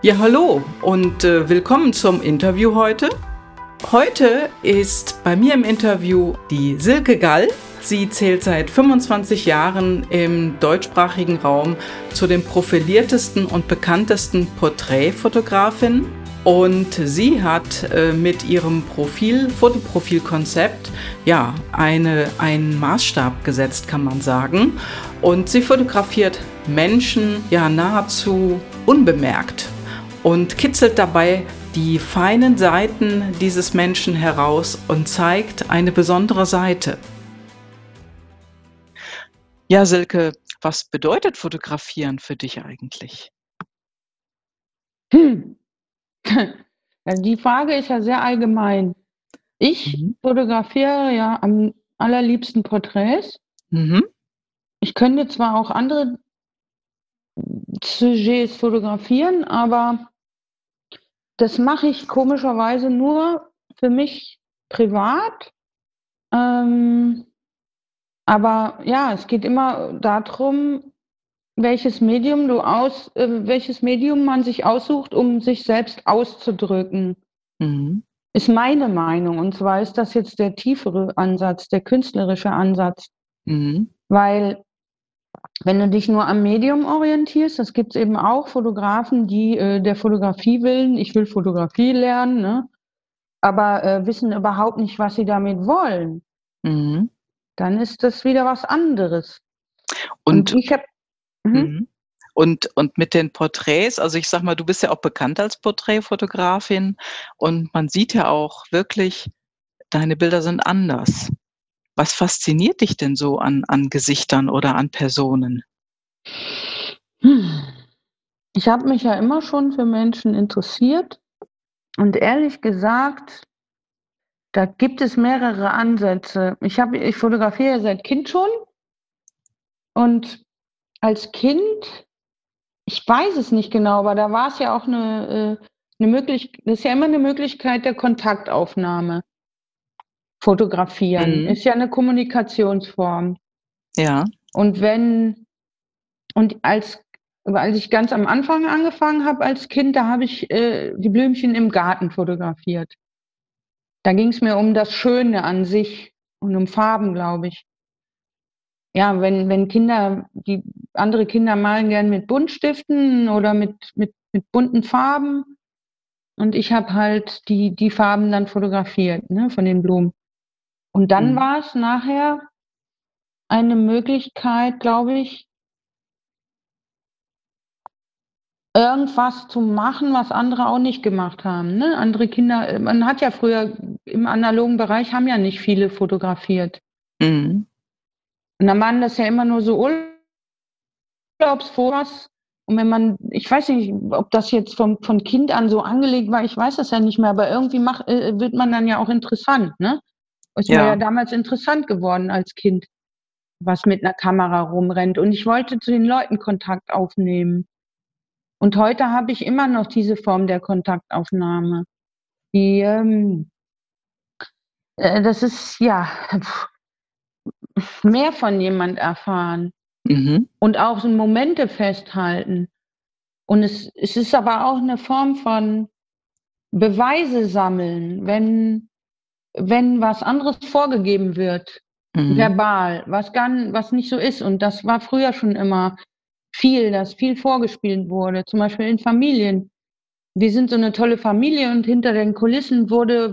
Ja, hallo und äh, willkommen zum Interview heute. Heute ist bei mir im Interview die Silke Gall. Sie zählt seit 25 Jahren im deutschsprachigen Raum zu den profiliertesten und bekanntesten Porträtfotografinnen. Und sie hat äh, mit ihrem Profil, Fotoprofilkonzept, ja, eine, einen Maßstab gesetzt, kann man sagen. Und sie fotografiert Menschen ja nahezu unbemerkt und kitzelt dabei die feinen Seiten dieses Menschen heraus und zeigt eine besondere Seite. Ja, Silke, was bedeutet Fotografieren für dich eigentlich? Hm. Die Frage ist ja sehr allgemein. Ich mhm. fotografiere ja am allerliebsten Porträts. Mhm. Ich könnte zwar auch andere Sujets fotografieren, aber das mache ich komischerweise nur für mich privat. Ähm, aber ja, es geht immer darum, welches Medium du aus, äh, welches Medium man sich aussucht, um sich selbst auszudrücken. Mhm. Ist meine Meinung. Und zwar ist das jetzt der tiefere Ansatz, der künstlerische Ansatz. Mhm. Weil wenn du dich nur am Medium orientierst, das gibt es eben auch Fotografen, die äh, der Fotografie willen, ich will Fotografie lernen, ne? aber äh, wissen überhaupt nicht, was sie damit wollen. Mhm. Dann ist das wieder was anderes. Und, und ich habe. Mhm. mhm. Und, und mit den Porträts, also ich sag mal, du bist ja auch bekannt als Porträtfotografin und man sieht ja auch wirklich, deine Bilder sind anders. Was fasziniert dich denn so an, an Gesichtern oder an Personen? Hm. Ich habe mich ja immer schon für Menschen interessiert und ehrlich gesagt, da gibt es mehrere Ansätze. Ich, hab, ich fotografiere seit Kind schon und als Kind, ich weiß es nicht genau, aber da war es ja auch eine, äh, eine Möglichkeit, das ist ja immer eine Möglichkeit der Kontaktaufnahme. Fotografieren. Mhm. Ist ja eine Kommunikationsform. Ja. Und wenn, und als, als ich ganz am Anfang angefangen habe als Kind, da habe ich äh, die Blümchen im Garten fotografiert. Da ging es mir um das Schöne an sich und um Farben, glaube ich. Ja, wenn, wenn Kinder, die andere Kinder malen gern mit Buntstiften oder mit, mit, mit bunten Farben. Und ich habe halt die, die Farben dann fotografiert, ne, von den Blumen. Und dann mhm. war es nachher eine Möglichkeit, glaube ich, irgendwas zu machen, was andere auch nicht gemacht haben. Ne? Andere Kinder, man hat ja früher im analogen Bereich, haben ja nicht viele fotografiert. Mhm. Und dann waren das ja immer nur so Urlaubsfotos. Und wenn man, ich weiß nicht, ob das jetzt vom, von Kind an so angelegt war, ich weiß das ja nicht mehr, aber irgendwie macht, äh, wird man dann ja auch interessant, ne? Ist ja. mir ja damals interessant geworden als Kind, was mit einer Kamera rumrennt. Und ich wollte zu den Leuten Kontakt aufnehmen. Und heute habe ich immer noch diese Form der Kontaktaufnahme. Die, ähm, äh, das ist ja mehr von jemand erfahren mhm. und auch so Momente festhalten. Und es, es ist aber auch eine Form von Beweise sammeln, wenn wenn was anderes vorgegeben wird, mhm. verbal, was, gar, was nicht so ist. Und das war früher schon immer viel, dass viel vorgespielt wurde, zum Beispiel in Familien. Wir sind so eine tolle Familie und hinter den Kulissen wurde,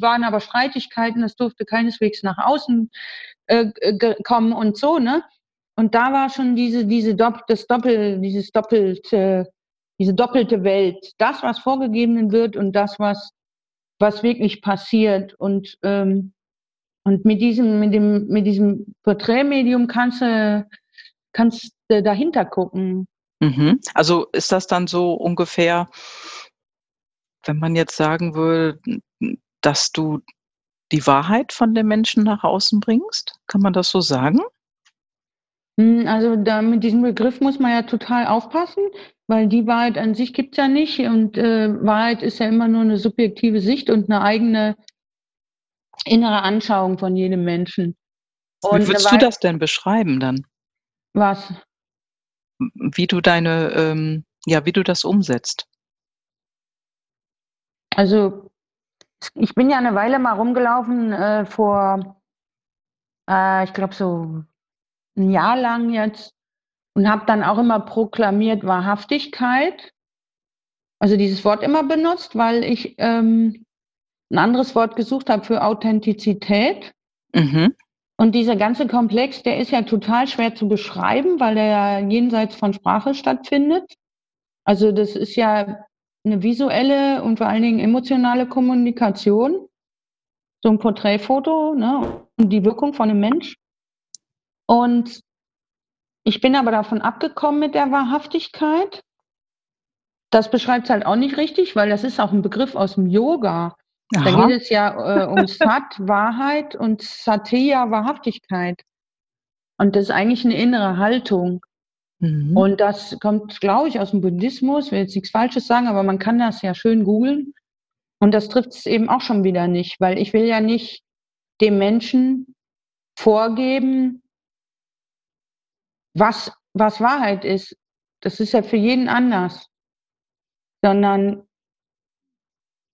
waren aber Streitigkeiten, das durfte keineswegs nach außen äh, kommen und so, ne? Und da war schon diese, diese Dopp das Doppel, dieses doppelte, diese doppelte Welt. Das, was vorgegeben wird und das, was was wirklich passiert. Und, ähm, und mit diesem, mit dem, mit diesem Porträtmedium kannst du, kannst du dahinter gucken. Mhm. Also ist das dann so ungefähr, wenn man jetzt sagen würde, dass du die Wahrheit von den Menschen nach außen bringst? Kann man das so sagen? Hm, also da mit diesem Begriff muss man ja total aufpassen, weil die Wahrheit an sich gibt es ja nicht und äh, Wahrheit ist ja immer nur eine subjektive Sicht und eine eigene innere Anschauung von jedem Menschen. Und Wie würdest du das denn beschreiben dann? Was? Wie du deine, ähm, ja, wie du das umsetzt. Also ich bin ja eine Weile mal rumgelaufen äh, vor, äh, ich glaube so ein Jahr lang jetzt und habe dann auch immer proklamiert Wahrhaftigkeit. Also dieses Wort immer benutzt, weil ich ähm, ein anderes Wort gesucht habe für Authentizität. Mhm. Und dieser ganze Komplex, der ist ja total schwer zu beschreiben, weil der ja jenseits von Sprache stattfindet. Also das ist ja eine visuelle und vor allen Dingen emotionale Kommunikation. So ein Porträtfoto ne, und die Wirkung von einem Mensch. Und ich bin aber davon abgekommen mit der Wahrhaftigkeit. Das beschreibt es halt auch nicht richtig, weil das ist auch ein Begriff aus dem Yoga. Aha. Da geht es ja äh, um Sat, Wahrheit und Satya, Wahrhaftigkeit. Und das ist eigentlich eine innere Haltung. Mhm. Und das kommt, glaube ich, aus dem Buddhismus. Ich will jetzt nichts Falsches sagen, aber man kann das ja schön googeln. Und das trifft es eben auch schon wieder nicht, weil ich will ja nicht dem Menschen vorgeben, was, was Wahrheit ist. Das ist ja für jeden anders. Sondern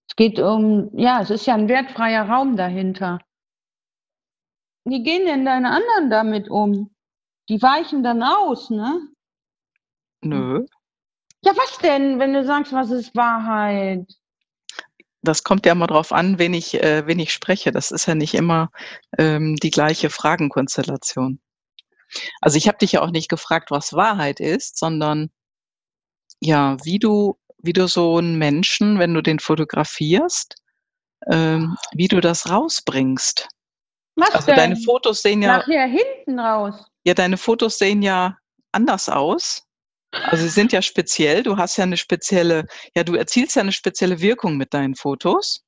es geht um, ja, es ist ja ein wertfreier Raum dahinter. Wie gehen denn deine anderen damit um? Die weichen dann aus, ne? Nö. Ja, was denn, wenn du sagst, was ist Wahrheit? Das kommt ja mal drauf an, wen ich, äh, wen ich spreche. Das ist ja nicht immer ähm, die gleiche Fragenkonstellation. Also ich habe dich ja auch nicht gefragt, was Wahrheit ist, sondern ja, wie du, wie du so einen Menschen, wenn du den fotografierst, ähm, wie du das rausbringst. Was also denn? deine Fotos sehen ja. Nachher hinten raus. Ja, deine Fotos sehen ja anders aus. Also sie sind ja speziell. Du hast ja eine spezielle, ja, du erzielst ja eine spezielle Wirkung mit deinen Fotos.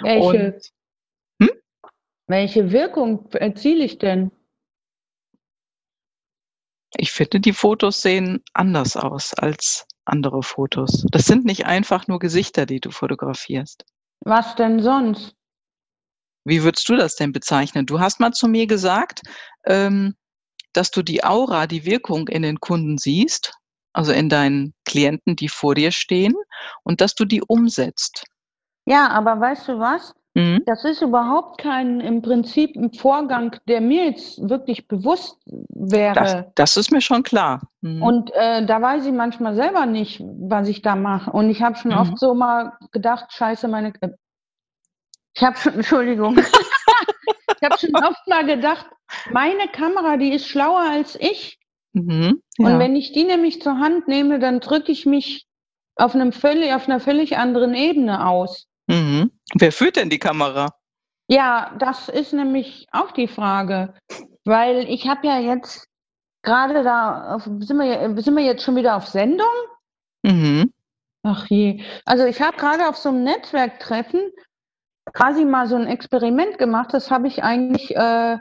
Welche? Und, hm? Welche Wirkung erziele ich denn? Ich finde, die Fotos sehen anders aus als andere Fotos. Das sind nicht einfach nur Gesichter, die du fotografierst. Was denn sonst? Wie würdest du das denn bezeichnen? Du hast mal zu mir gesagt, ähm, dass du die Aura, die Wirkung in den Kunden siehst, also in deinen Klienten, die vor dir stehen, und dass du die umsetzt. Ja, aber weißt du was? Mhm. Das ist überhaupt kein im Prinzip ein Vorgang, der mir jetzt wirklich bewusst wäre. Das, das ist mir schon klar. Mhm. Und äh, da weiß ich manchmal selber nicht, was ich da mache. Und ich habe schon mhm. oft so mal gedacht, scheiße, meine. Äh, ich habe schon, Entschuldigung. ich habe schon oft mal gedacht, meine Kamera, die ist schlauer als ich. Mhm, ja. Und wenn ich die nämlich zur Hand nehme, dann drücke ich mich auf, einem völlig, auf einer völlig anderen Ebene aus. Mhm. Wer führt denn die Kamera? Ja, das ist nämlich auch die Frage, weil ich habe ja jetzt gerade da, sind wir, sind wir jetzt schon wieder auf Sendung? Mhm. Ach je. Also ich habe gerade auf so einem Netzwerktreffen quasi mal so ein Experiment gemacht. Das habe ich eigentlich, äh,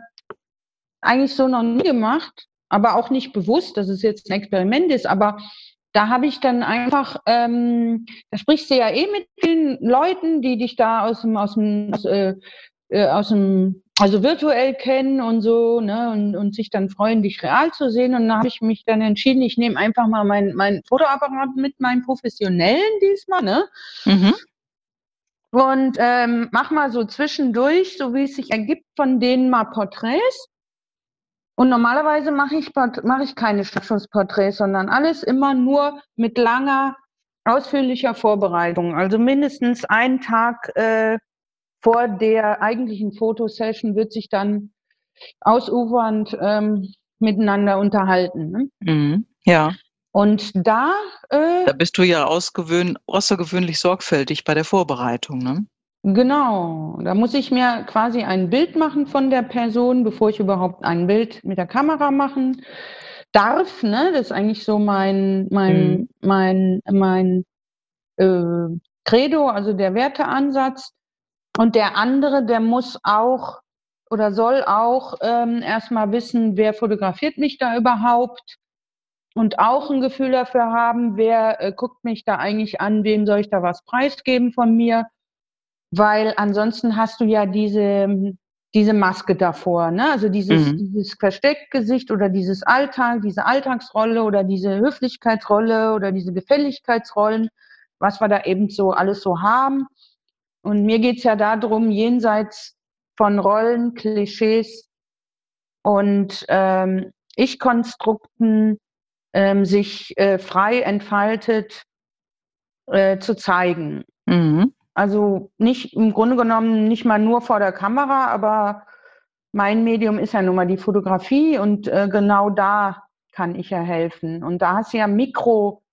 eigentlich so noch nie gemacht, aber auch nicht bewusst, dass es jetzt ein Experiment ist. Aber da habe ich dann einfach, ähm, da sprichst du ja eh mit den Leuten, die dich da aus dem, aus dem, aus, äh, äh, aus dem, also virtuell kennen und so, ne, und, und sich dann freuen, dich real zu sehen. Und da habe ich mich dann entschieden, ich nehme einfach mal mein, mein Fotoapparat mit, meinem professionellen diesmal, ne? Mhm. Und ähm, mach mal so zwischendurch, so wie es sich ergibt, von denen mal Porträts. Und normalerweise mache ich, mache ich keine Schnappschussporträts, sondern alles immer nur mit langer, ausführlicher Vorbereitung. Also mindestens einen Tag äh, vor der eigentlichen Fotosession wird sich dann ausufernd ähm, miteinander unterhalten. Ne? Mhm, ja. Und da. Äh, da bist du ja außergewöhnlich sorgfältig bei der Vorbereitung, ne? Genau, da muss ich mir quasi ein Bild machen von der Person, bevor ich überhaupt ein Bild mit der Kamera machen darf. Ne? Das ist eigentlich so mein, mein, mhm. mein, mein äh, Credo, also der Werteansatz. Und der andere, der muss auch oder soll auch ähm, erstmal wissen, wer fotografiert mich da überhaupt und auch ein Gefühl dafür haben, wer äh, guckt mich da eigentlich an, wem soll ich da was preisgeben von mir weil ansonsten hast du ja diese, diese Maske davor, ne? Also dieses, mhm. dieses Versteckgesicht oder dieses Alltag, diese Alltagsrolle oder diese Höflichkeitsrolle oder diese Gefälligkeitsrollen, was wir da eben so alles so haben. Und mir geht es ja darum, jenseits von Rollen, Klischees und ähm, Ich-Konstrukten ähm, sich äh, frei entfaltet äh, zu zeigen. Mhm. Also nicht im Grunde genommen nicht mal nur vor der Kamera, aber mein Medium ist ja nun mal die Fotografie und äh, genau da kann ich ja helfen. Und da hast du ja Mikro,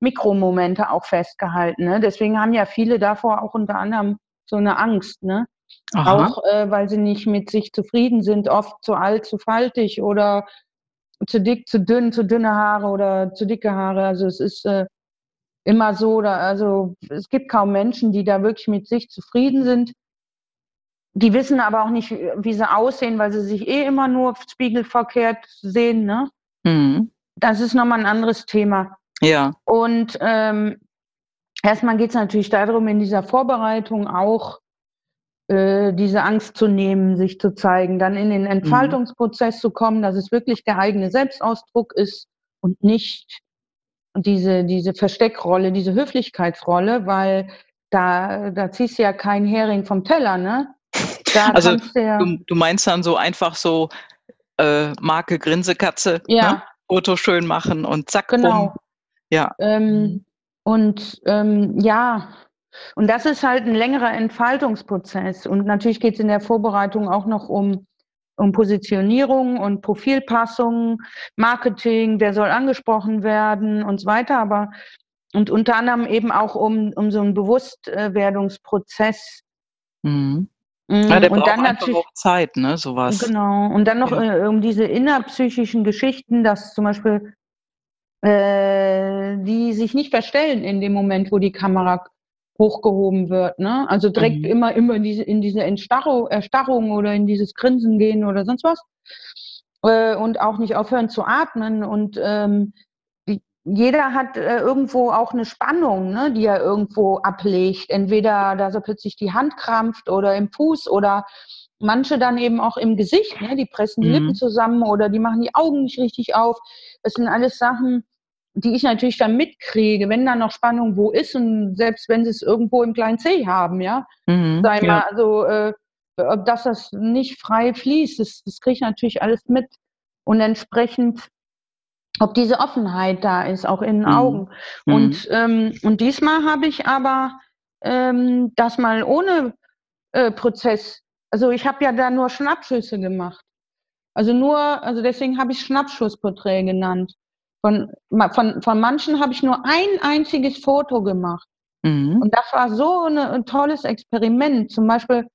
Mikromomente auch festgehalten. Ne? Deswegen haben ja viele davor auch unter anderem so eine Angst. Ne? Auch äh, weil sie nicht mit sich zufrieden sind, oft zu alt, zu faltig oder zu dick, zu dünn, zu dünne Haare oder zu dicke Haare. Also es ist äh, immer so, da, also es gibt kaum Menschen, die da wirklich mit sich zufrieden sind. Die wissen aber auch nicht, wie sie aussehen, weil sie sich eh immer nur spiegelverkehrt sehen. Ne? Mhm. Das ist nochmal ein anderes Thema. Ja. Und ähm, erstmal geht es natürlich darum, in dieser Vorbereitung auch äh, diese Angst zu nehmen, sich zu zeigen, dann in den mhm. Entfaltungsprozess mhm. zu kommen, dass es wirklich der eigene Selbstausdruck ist und nicht diese, diese Versteckrolle, diese Höflichkeitsrolle, weil da, da ziehst du ja keinen Hering vom Teller, ne? Da also du, ja du, du, meinst dann so einfach so äh, Marke Grinsekatze, ja. ne? Foto schön machen und zack, genau. Bumm. Ja. Ähm, und ähm, ja, und das ist halt ein längerer Entfaltungsprozess. Und natürlich geht es in der Vorbereitung auch noch um um Positionierung und Profilpassung, Marketing, wer soll angesprochen werden und so weiter, aber und unter anderem eben auch um, um so einen Bewusstwerdungsprozess. Mhm. Mm, ja, der und braucht dann natürlich auch Zeit, ne, sowas. Genau. Und dann noch ja. äh, um diese innerpsychischen Geschichten, dass zum Beispiel äh, die sich nicht verstellen in dem Moment, wo die Kamera hochgehoben wird. Ne? Also direkt mhm. immer, immer in diese, in diese Entstarrung, Erstarrung oder in dieses Grinsen gehen oder sonst was. Äh, und auch nicht aufhören zu atmen. Und ähm, jeder hat äh, irgendwo auch eine Spannung, ne, die er irgendwo ablegt. Entweder da so plötzlich die Hand krampft oder im Fuß oder manche dann eben auch im Gesicht. Ne? Die pressen die mhm. Lippen zusammen oder die machen die Augen nicht richtig auf. Das sind alles Sachen, die ich natürlich dann mitkriege, wenn da noch Spannung wo ist und selbst wenn sie es irgendwo im kleinen C haben, ja, mhm, sei ja. mal, also äh, dass das nicht frei fließt, das, das kriege ich natürlich alles mit und entsprechend ob diese Offenheit da ist, auch in den mhm. Augen. Mhm. Und, ähm, und diesmal habe ich aber ähm, das mal ohne äh, Prozess, also ich habe ja da nur Schnappschüsse gemacht. Also nur, also deswegen habe ich Schnappschussporträt genannt. Von, von, von manchen habe ich nur ein einziges Foto gemacht. Mhm. Und das war so eine, ein tolles Experiment. Zum Beispiel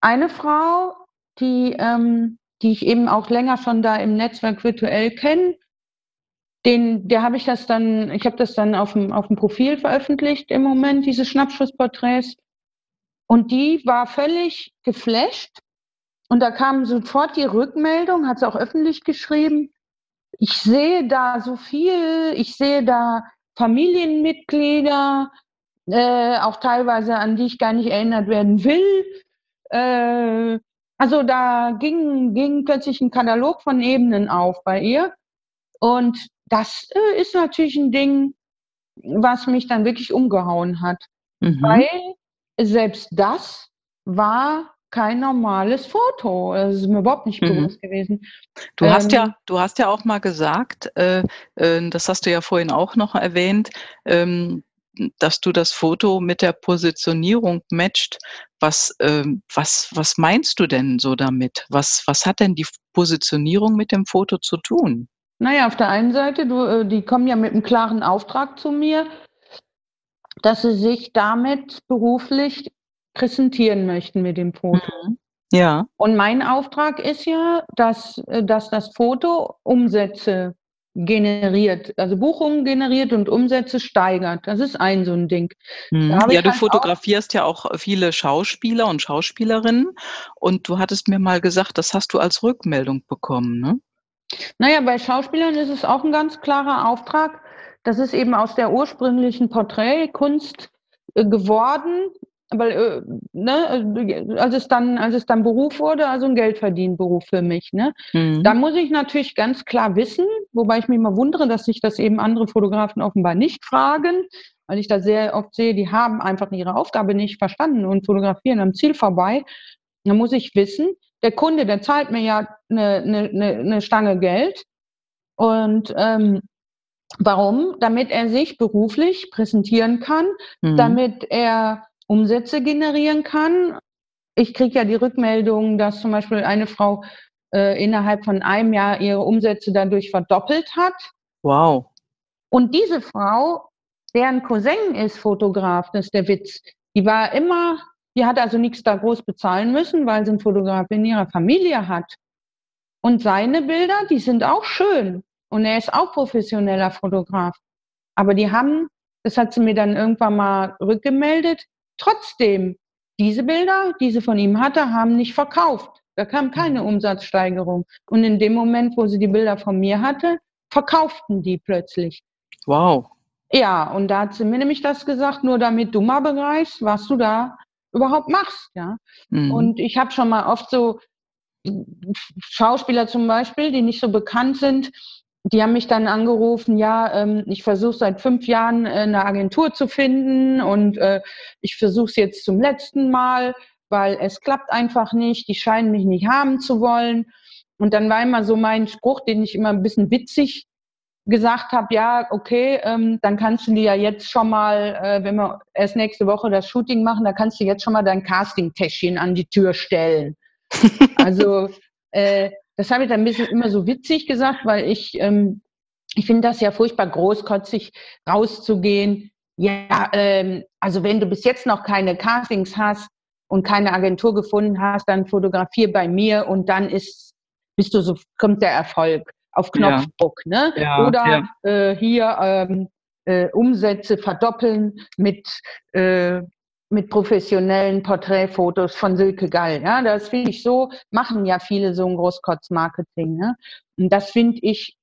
eine Frau, die, ähm, die ich eben auch länger schon da im Netzwerk virtuell kenne, den, der habe ich das dann, ich habe das dann auf dem, auf dem Profil veröffentlicht im Moment, diese Schnappschussporträts. Und die war völlig geflasht. Und da kam sofort die Rückmeldung, hat sie auch öffentlich geschrieben ich sehe da so viel, ich sehe da Familienmitglieder, äh, auch teilweise an die ich gar nicht erinnert werden will. Äh, also da ging, ging plötzlich ein Katalog von Ebenen auf bei ihr. Und das äh, ist natürlich ein Ding, was mich dann wirklich umgehauen hat. Mhm. Weil selbst das war kein normales Foto. Das ist mir überhaupt nicht mhm. bewusst gewesen. Du ähm, hast ja, du hast ja auch mal gesagt, äh, äh, das hast du ja vorhin auch noch erwähnt, ähm, dass du das Foto mit der Positionierung matcht. Was, äh, was, was meinst du denn so damit? Was, was hat denn die Positionierung mit dem Foto zu tun? Naja, auf der einen Seite, du, äh, die kommen ja mit einem klaren Auftrag zu mir, dass sie sich damit beruflich präsentieren möchten mit dem Foto. Mhm. Ja. Und mein Auftrag ist ja, dass, äh, dass das Foto Umsätze generiert, also Buchungen generiert und Umsätze steigert. Das ist ein so ein Ding. Mhm. Ja, du halt fotografierst ja auch viele Schauspieler und Schauspielerinnen und du hattest mir mal gesagt, das hast du als Rückmeldung bekommen, ne? Naja, bei Schauspielern ist es auch ein ganz klarer Auftrag. Das ist eben aus der ursprünglichen Porträtkunst äh, geworden, weil, äh, ne, als es dann, als es dann Beruf wurde, also ein Geldverdienberuf für mich, ne? Mhm. Da muss ich natürlich ganz klar wissen, wobei ich mich mal wundere, dass sich das eben andere Fotografen offenbar nicht fragen. weil ich da sehr oft sehe, die haben einfach ihre Aufgabe nicht verstanden und fotografieren am Ziel vorbei. Dann muss ich wissen, der Kunde, der zahlt mir ja eine, eine, eine Stange Geld. Und ähm, warum? Damit er sich beruflich präsentieren kann, mhm. damit er Umsätze generieren kann. Ich kriege ja die Rückmeldung, dass zum Beispiel eine Frau äh, innerhalb von einem Jahr ihre Umsätze dadurch verdoppelt hat. Wow. Und diese Frau, deren Cousin ist Fotograf, das ist der Witz, die war immer, die hat also nichts da groß bezahlen müssen, weil sie einen Fotograf in ihrer Familie hat. Und seine Bilder, die sind auch schön. Und er ist auch professioneller Fotograf. Aber die haben, das hat sie mir dann irgendwann mal rückgemeldet, trotzdem, diese Bilder, die sie von ihm hatte, haben nicht verkauft. Da kam keine mhm. Umsatzsteigerung. Und in dem Moment, wo sie die Bilder von mir hatte, verkauften die plötzlich. Wow. Ja, und da hat sie mir nämlich das gesagt, nur damit du mal begreifst, was du da überhaupt machst, ja. Mhm. Und ich habe schon mal oft so Schauspieler zum Beispiel, die nicht so bekannt sind, die haben mich dann angerufen, ja, ähm, ich versuche seit fünf Jahren äh, eine Agentur zu finden und äh, ich versuche es jetzt zum letzten Mal, weil es klappt einfach nicht, die scheinen mich nicht haben zu wollen. Und dann war immer so mein Spruch, den ich immer ein bisschen witzig gesagt habe, ja, okay, ähm, dann kannst du dir ja jetzt schon mal, äh, wenn wir erst nächste Woche das Shooting machen, da kannst du jetzt schon mal dein Casting-Täschchen an die Tür stellen. also äh, das habe ich dann ein bisschen immer so witzig gesagt, weil ich, ähm, ich finde das ja furchtbar großkotzig, rauszugehen. Ja, ähm, also wenn du bis jetzt noch keine Castings hast und keine Agentur gefunden hast, dann fotografier bei mir und dann ist, bist du so, kommt der Erfolg auf Knopfdruck, ja. ne? Ja, Oder ja. Äh, hier ähm, äh, Umsätze verdoppeln mit äh, mit professionellen Porträtfotos von Silke Gall. Ja, das finde ich so, machen ja viele so ein Großkotz-Marketing. Ne? Und das finde ich,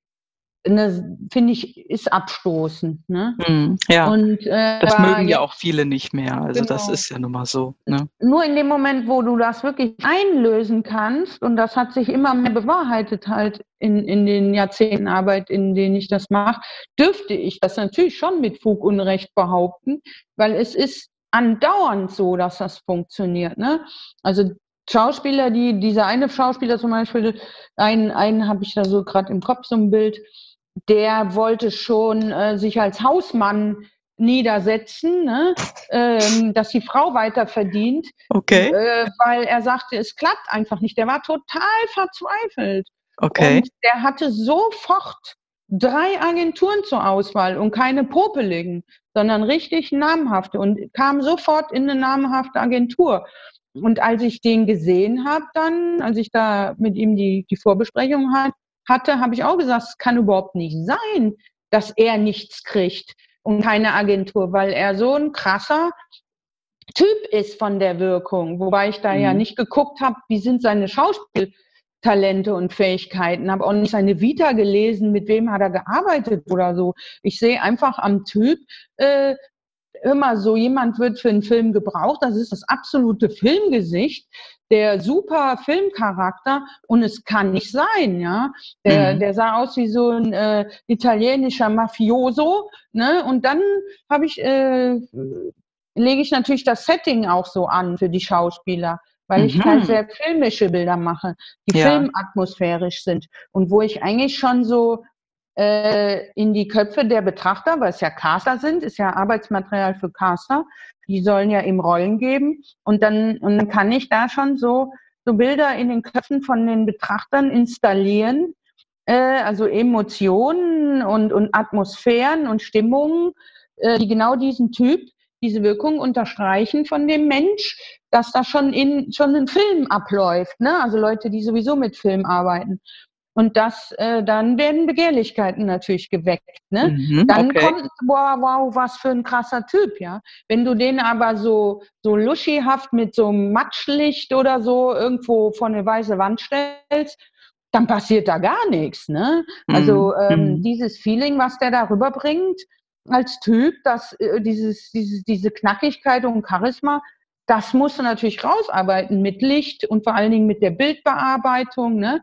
ne, finde ich, ist abstoßend. Ne? Mm, ja. Und, äh, das mögen ja auch viele nicht mehr. Also genau. das ist ja nun mal so. Ne? Nur in dem Moment, wo du das wirklich einlösen kannst, und das hat sich immer mehr bewahrheitet halt in, in den Jahrzehnten Arbeit, in denen ich das mache, dürfte ich das natürlich schon mit Fug und Recht behaupten, weil es ist andauernd so, dass das funktioniert. Ne? Also Schauspieler, die, dieser eine Schauspieler zum Beispiel, einen, einen habe ich da so gerade im Kopf so ein Bild, der wollte schon äh, sich als Hausmann niedersetzen, ne? ähm, dass die Frau weiter verdient, okay. äh, weil er sagte, es klappt einfach nicht. Der war total verzweifelt. Okay. Und der hatte sofort drei Agenturen zur Auswahl und keine popeligen, sondern richtig namhafte und kam sofort in eine namhafte Agentur. Und als ich den gesehen habe, dann, als ich da mit ihm die, die Vorbesprechung hat, hatte, habe ich auch gesagt, es kann überhaupt nicht sein, dass er nichts kriegt und keine Agentur, weil er so ein krasser Typ ist von der Wirkung. Wobei ich da mhm. ja nicht geguckt habe, wie sind seine Schauspiel Talente und Fähigkeiten, habe auch nicht seine Vita gelesen, mit wem hat er gearbeitet oder so. Ich sehe einfach am Typ, äh, immer so jemand wird für einen Film gebraucht, das ist das absolute Filmgesicht, der super Filmcharakter und es kann nicht sein, ja. Der, mhm. der sah aus wie so ein äh, italienischer Mafioso, ne? Und dann habe ich äh, lege ich natürlich das Setting auch so an für die Schauspieler weil ich halt mhm. sehr filmische Bilder mache, die ja. filmatmosphärisch sind und wo ich eigentlich schon so äh, in die Köpfe der Betrachter, weil es ja Caster sind, ist ja Arbeitsmaterial für Caster, die sollen ja eben Rollen geben und dann, und dann kann ich da schon so, so Bilder in den Köpfen von den Betrachtern installieren, äh, also Emotionen und, und Atmosphären und Stimmungen, äh, die genau diesen Typ diese Wirkung unterstreichen von dem Mensch, dass da schon in schon ein Film abläuft, ne? Also Leute, die sowieso mit Film arbeiten. Und das, äh, dann werden Begehrlichkeiten natürlich geweckt. Ne? Mhm, dann okay. kommt, wow, wow, was für ein krasser Typ, ja. Wenn du den aber so, so luschihaft mit so einem Matschlicht oder so irgendwo vor eine weiße Wand stellst, dann passiert da gar nichts. Ne? Also mhm. ähm, mhm. dieses Feeling, was der da rüberbringt, als Typ, dass äh, dieses, dieses, diese Knackigkeit und Charisma, das musst du natürlich rausarbeiten mit Licht und vor allen Dingen mit der Bildbearbeitung, ne?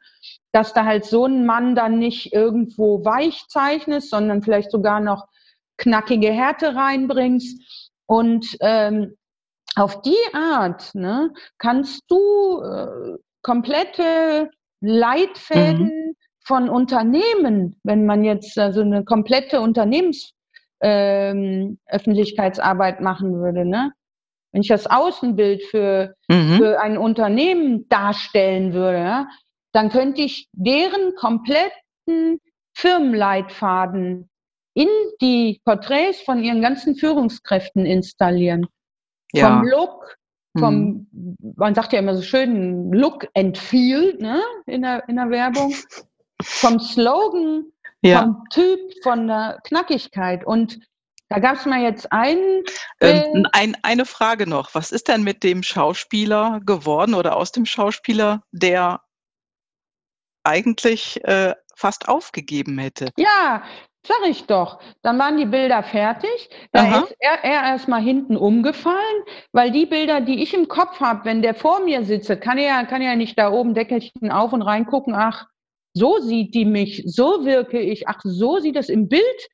dass da halt so ein Mann dann nicht irgendwo weich zeichnet, sondern vielleicht sogar noch knackige Härte reinbringst. Und ähm, auf die Art ne, kannst du äh, komplette Leitfäden mhm. von Unternehmen, wenn man jetzt also eine komplette Unternehmensöffentlichkeitsarbeit ähm, machen würde, ne? Wenn ich das Außenbild für, mhm. für ein Unternehmen darstellen würde, ja, dann könnte ich deren kompletten Firmenleitfaden in die Porträts von ihren ganzen Führungskräften installieren. Ja. Vom Look, vom, mhm. man sagt ja immer so schön, Look and Feel ne, in, der, in der Werbung, vom Slogan, ja. vom Typ, von der Knackigkeit. Und da gab es mal jetzt einen. Ähm, äh, ein, eine Frage noch. Was ist denn mit dem Schauspieler geworden oder aus dem Schauspieler, der eigentlich äh, fast aufgegeben hätte? Ja, sag ich doch. Dann waren die Bilder fertig. Da Aha. ist er, er erstmal hinten umgefallen, weil die Bilder, die ich im Kopf habe, wenn der vor mir sitzt, kann er, kann er nicht da oben Deckelchen auf und reingucken, ach, so sieht die mich, so wirke ich, ach, so sieht es im Bild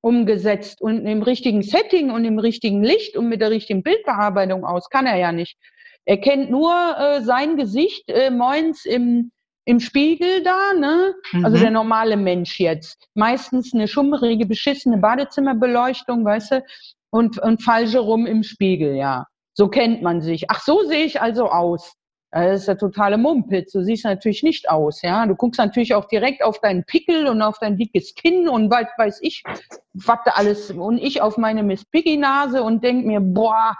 umgesetzt und im richtigen Setting und im richtigen Licht und mit der richtigen Bildbearbeitung aus, kann er ja nicht. Er kennt nur äh, sein Gesicht äh, moins im, im Spiegel da, ne? Also mhm. Also der normale Mensch jetzt. Meistens eine schummerige, beschissene Badezimmerbeleuchtung, weißt du, und, und falsche rum im Spiegel, ja. So kennt man sich. Ach, so sehe ich also aus. Das ist der totale Mumpitz. Du siehst natürlich nicht aus, ja. Du guckst natürlich auch direkt auf deinen Pickel und auf dein dickes Kinn und was weiß ich, was da alles. Und ich auf meine Miss Piggy Nase und denk mir, boah,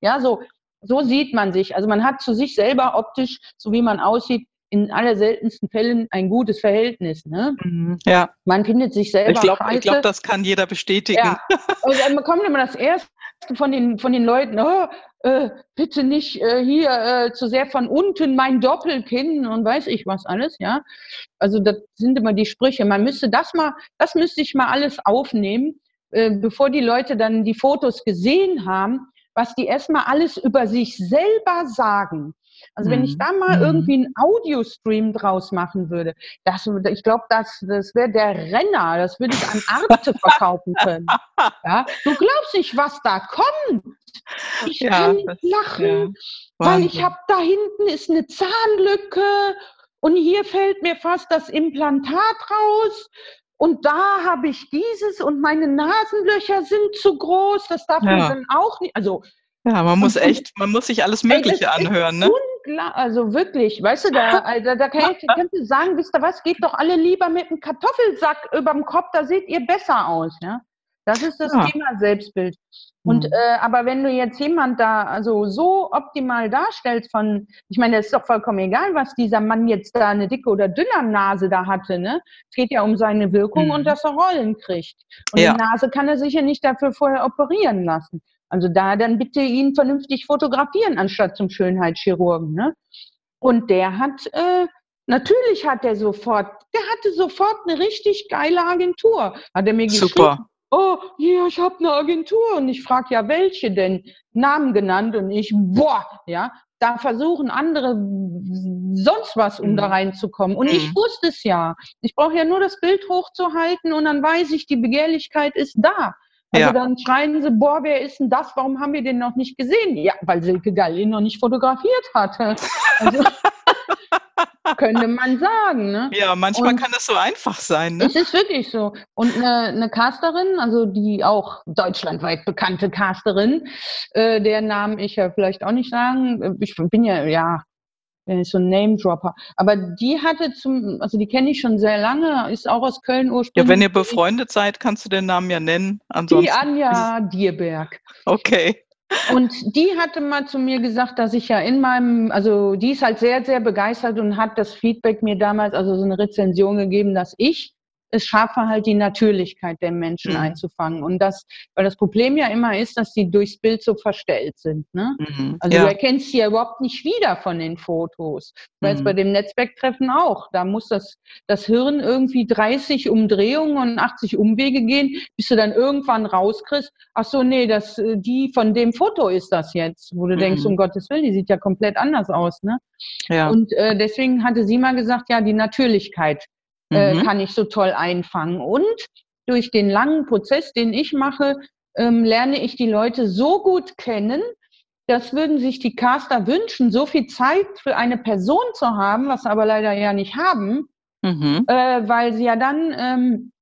ja, so, so sieht man sich. Also man hat zu sich selber optisch, so wie man aussieht, in aller seltensten Fällen ein gutes Verhältnis. Ne? Mhm, ja. Man findet sich selber. Ich glaube, glaub, das kann jeder bestätigen. Ja. Und dann bekommt immer das erste von den, von den Leuten, oh, äh, bitte nicht äh, hier äh, zu sehr von unten mein Doppelkinn und weiß ich was alles, ja. Also das sind immer die Sprüche. Man müsste das mal, das müsste ich mal alles aufnehmen, äh, bevor die Leute dann die Fotos gesehen haben, was die erstmal alles über sich selber sagen. Also wenn ich mhm. da mal mhm. irgendwie einen Audiostream draus machen würde, das, ich glaube, das, das wäre der Renner, das würde ich an Arte verkaufen können. Ja? Du glaubst nicht, was da kommt. Ich ja, kann nicht lachen, ja. weil ich habe da hinten ist eine Zahnlücke und hier fällt mir fast das Implantat raus und da habe ich dieses und meine Nasenlöcher sind zu groß, das darf ja. man dann auch nicht. Also ja, man muss echt, man muss sich alles Mögliche ey, anhören, ne? Also wirklich, weißt du, da, da, da kann ich, kannst du sagen, wisst ihr was, geht doch alle lieber mit einem Kartoffelsack überm Kopf, da seht ihr besser aus, ja? Das ist das ja. Thema Selbstbild. Und mhm. äh, aber wenn du jetzt jemand da also so optimal darstellst von, ich meine, es ist doch vollkommen egal, was dieser Mann jetzt da eine dicke oder dünne Nase da hatte, ne? Es geht ja um seine Wirkung mhm. und dass er Rollen kriegt. Und ja. die Nase kann er sich ja nicht dafür vorher operieren lassen. Also da dann bitte ihn vernünftig fotografieren, anstatt zum Schönheitschirurgen. Ne? Und der hat, äh, natürlich hat er sofort, der hatte sofort eine richtig geile Agentur. Hat er mir Super. Oh, ja, ich habe eine Agentur und ich frage ja, welche denn? Namen genannt und ich, boah, ja, da versuchen andere sonst was, um mhm. da reinzukommen. Und mhm. ich wusste es ja. Ich brauche ja nur das Bild hochzuhalten und dann weiß ich, die Begehrlichkeit ist da. Also ja. dann schreien sie, boah, wer ist denn das? Warum haben wir den noch nicht gesehen? Ja, weil Silke Gall ihn noch nicht fotografiert hatte. Also, könnte man sagen. Ne? Ja, manchmal und kann das so einfach sein. Ne? Es ist wirklich so. Und eine, eine Casterin, also die auch deutschlandweit bekannte Casterin, äh, deren Namen ich ja vielleicht auch nicht sagen. Ich bin ja, ja, so ein Name-Dropper. Aber die hatte zum, also die kenne ich schon sehr lange, ist auch aus Köln ursprünglich. Ja, wenn ihr befreundet seid, kannst du den Namen ja nennen. Ansonsten die Anja Dierberg. Okay. Und die hatte mal zu mir gesagt, dass ich ja in meinem, also die ist halt sehr, sehr begeistert und hat das Feedback mir damals, also so eine Rezension gegeben, dass ich es schaffe, halt die Natürlichkeit der Menschen mhm. einzufangen. Und das, weil das Problem ja immer ist, dass die durchs Bild so verstellt sind. Ne? Mhm. Also ja. du erkennst sie ja überhaupt nicht wieder von den Fotos. Das mhm. bei dem Netzwerktreffen auch. Da muss das, das Hirn irgendwie 30 Umdrehungen und 80 Umwege gehen, bis du dann irgendwann rauskriegst, ach so, nee, das, äh, die von dem Foto ist das jetzt, wo du denkst, mhm. um Gottes Willen, die sieht ja komplett anders aus. Ne? Ja. Und äh, deswegen hatte sie mal gesagt, ja, die Natürlichkeit äh, mhm. kann ich so toll einfangen. Und durch den langen Prozess, den ich mache, ähm, lerne ich die Leute so gut kennen, das würden sich die Caster wünschen, so viel Zeit für eine Person zu haben, was sie aber leider ja nicht haben, mhm. äh, weil sie ja dann ähm,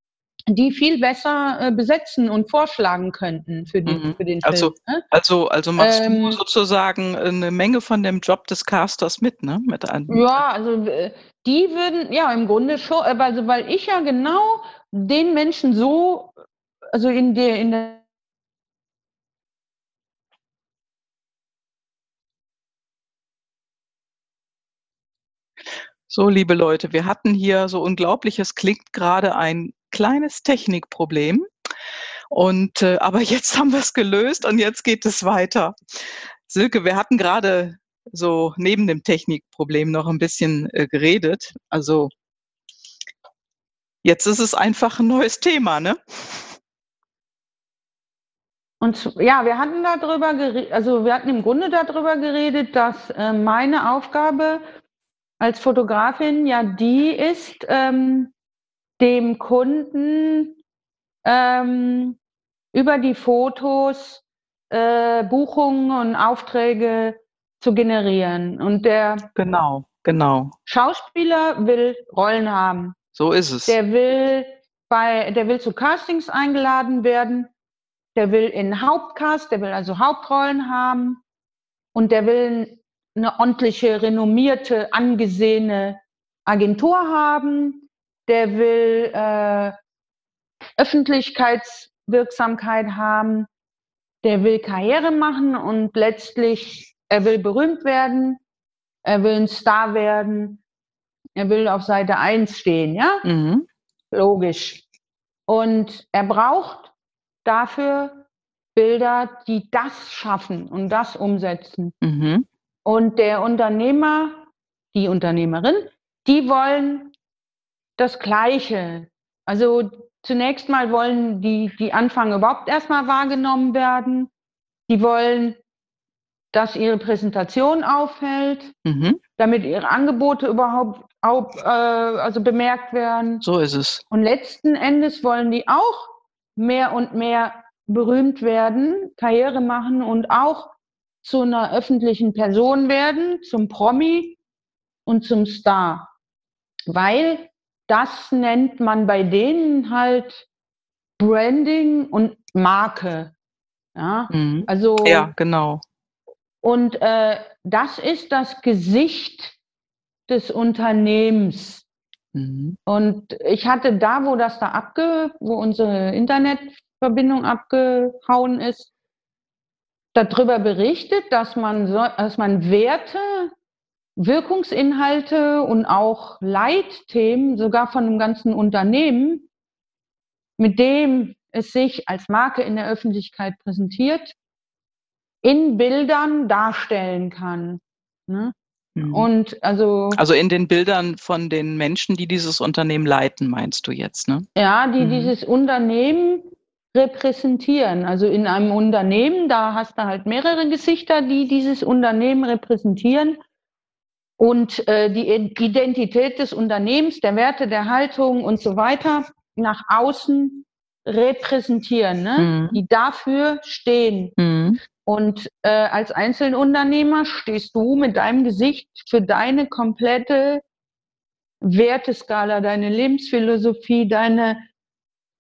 die viel besser äh, besetzen und vorschlagen könnten für, die, mhm. für den Film. Also, ne? also, also machst ähm, du sozusagen eine Menge von dem Job des Casters mit, ne? Mit einem, ja, also äh, die würden, ja, im Grunde schon, äh, also weil ich ja genau den Menschen so, also in der, in der So, liebe Leute, wir hatten hier so unglaublich, es klingt gerade ein kleines Technikproblem. Und äh, aber jetzt haben wir es gelöst und jetzt geht es weiter. Silke, wir hatten gerade so neben dem Technikproblem noch ein bisschen äh, geredet. Also jetzt ist es einfach ein neues Thema, ne? Und ja, wir hatten darüber geredet, also wir hatten im Grunde darüber geredet, dass äh, meine Aufgabe als Fotografin ja die ist, ähm, dem Kunden ähm, über die Fotos äh, Buchungen und Aufträge zu generieren. Und der genau, genau. Schauspieler will Rollen haben. So ist es. Der will bei, der will zu Castings eingeladen werden. Der will in Hauptcast, der will also Hauptrollen haben. Und der will eine ordentliche, renommierte, angesehene Agentur haben, der will äh, Öffentlichkeitswirksamkeit haben, der will Karriere machen und letztlich, er will berühmt werden, er will ein Star werden, er will auf Seite 1 stehen, ja? Mhm. Logisch. Und er braucht dafür Bilder, die das schaffen und das umsetzen. Mhm. Und der Unternehmer, die Unternehmerin, die wollen das Gleiche. Also zunächst mal wollen die, die anfangen überhaupt erstmal wahrgenommen werden. Die wollen, dass ihre Präsentation auffällt, mhm. damit ihre Angebote überhaupt auch, äh, also bemerkt werden. So ist es. Und letzten Endes wollen die auch mehr und mehr berühmt werden, Karriere machen und auch zu einer öffentlichen Person werden, zum Promi und zum Star. Weil das nennt man bei denen halt Branding und Marke. Ja, mhm. also. Ja, genau. Und äh, das ist das Gesicht des Unternehmens. Mhm. Und ich hatte da, wo das da abge, wo unsere Internetverbindung abgehauen ist, darüber berichtet, dass man, so, dass man Werte, Wirkungsinhalte und auch Leitthemen sogar von einem ganzen Unternehmen, mit dem es sich als Marke in der Öffentlichkeit präsentiert, in Bildern darstellen kann. Ne? Mhm. Und also. Also in den Bildern von den Menschen, die dieses Unternehmen leiten, meinst du jetzt, ne? Ja, die mhm. dieses Unternehmen repräsentieren. Also in einem Unternehmen, da hast du halt mehrere Gesichter, die dieses Unternehmen repräsentieren. Und äh, die Identität des Unternehmens, der Werte, der Haltung und so weiter nach außen repräsentieren, ne? Mhm. die dafür stehen. Mhm. Und äh, als Einzelunternehmer stehst du mit deinem Gesicht für deine komplette Werteskala, deine Lebensphilosophie, deine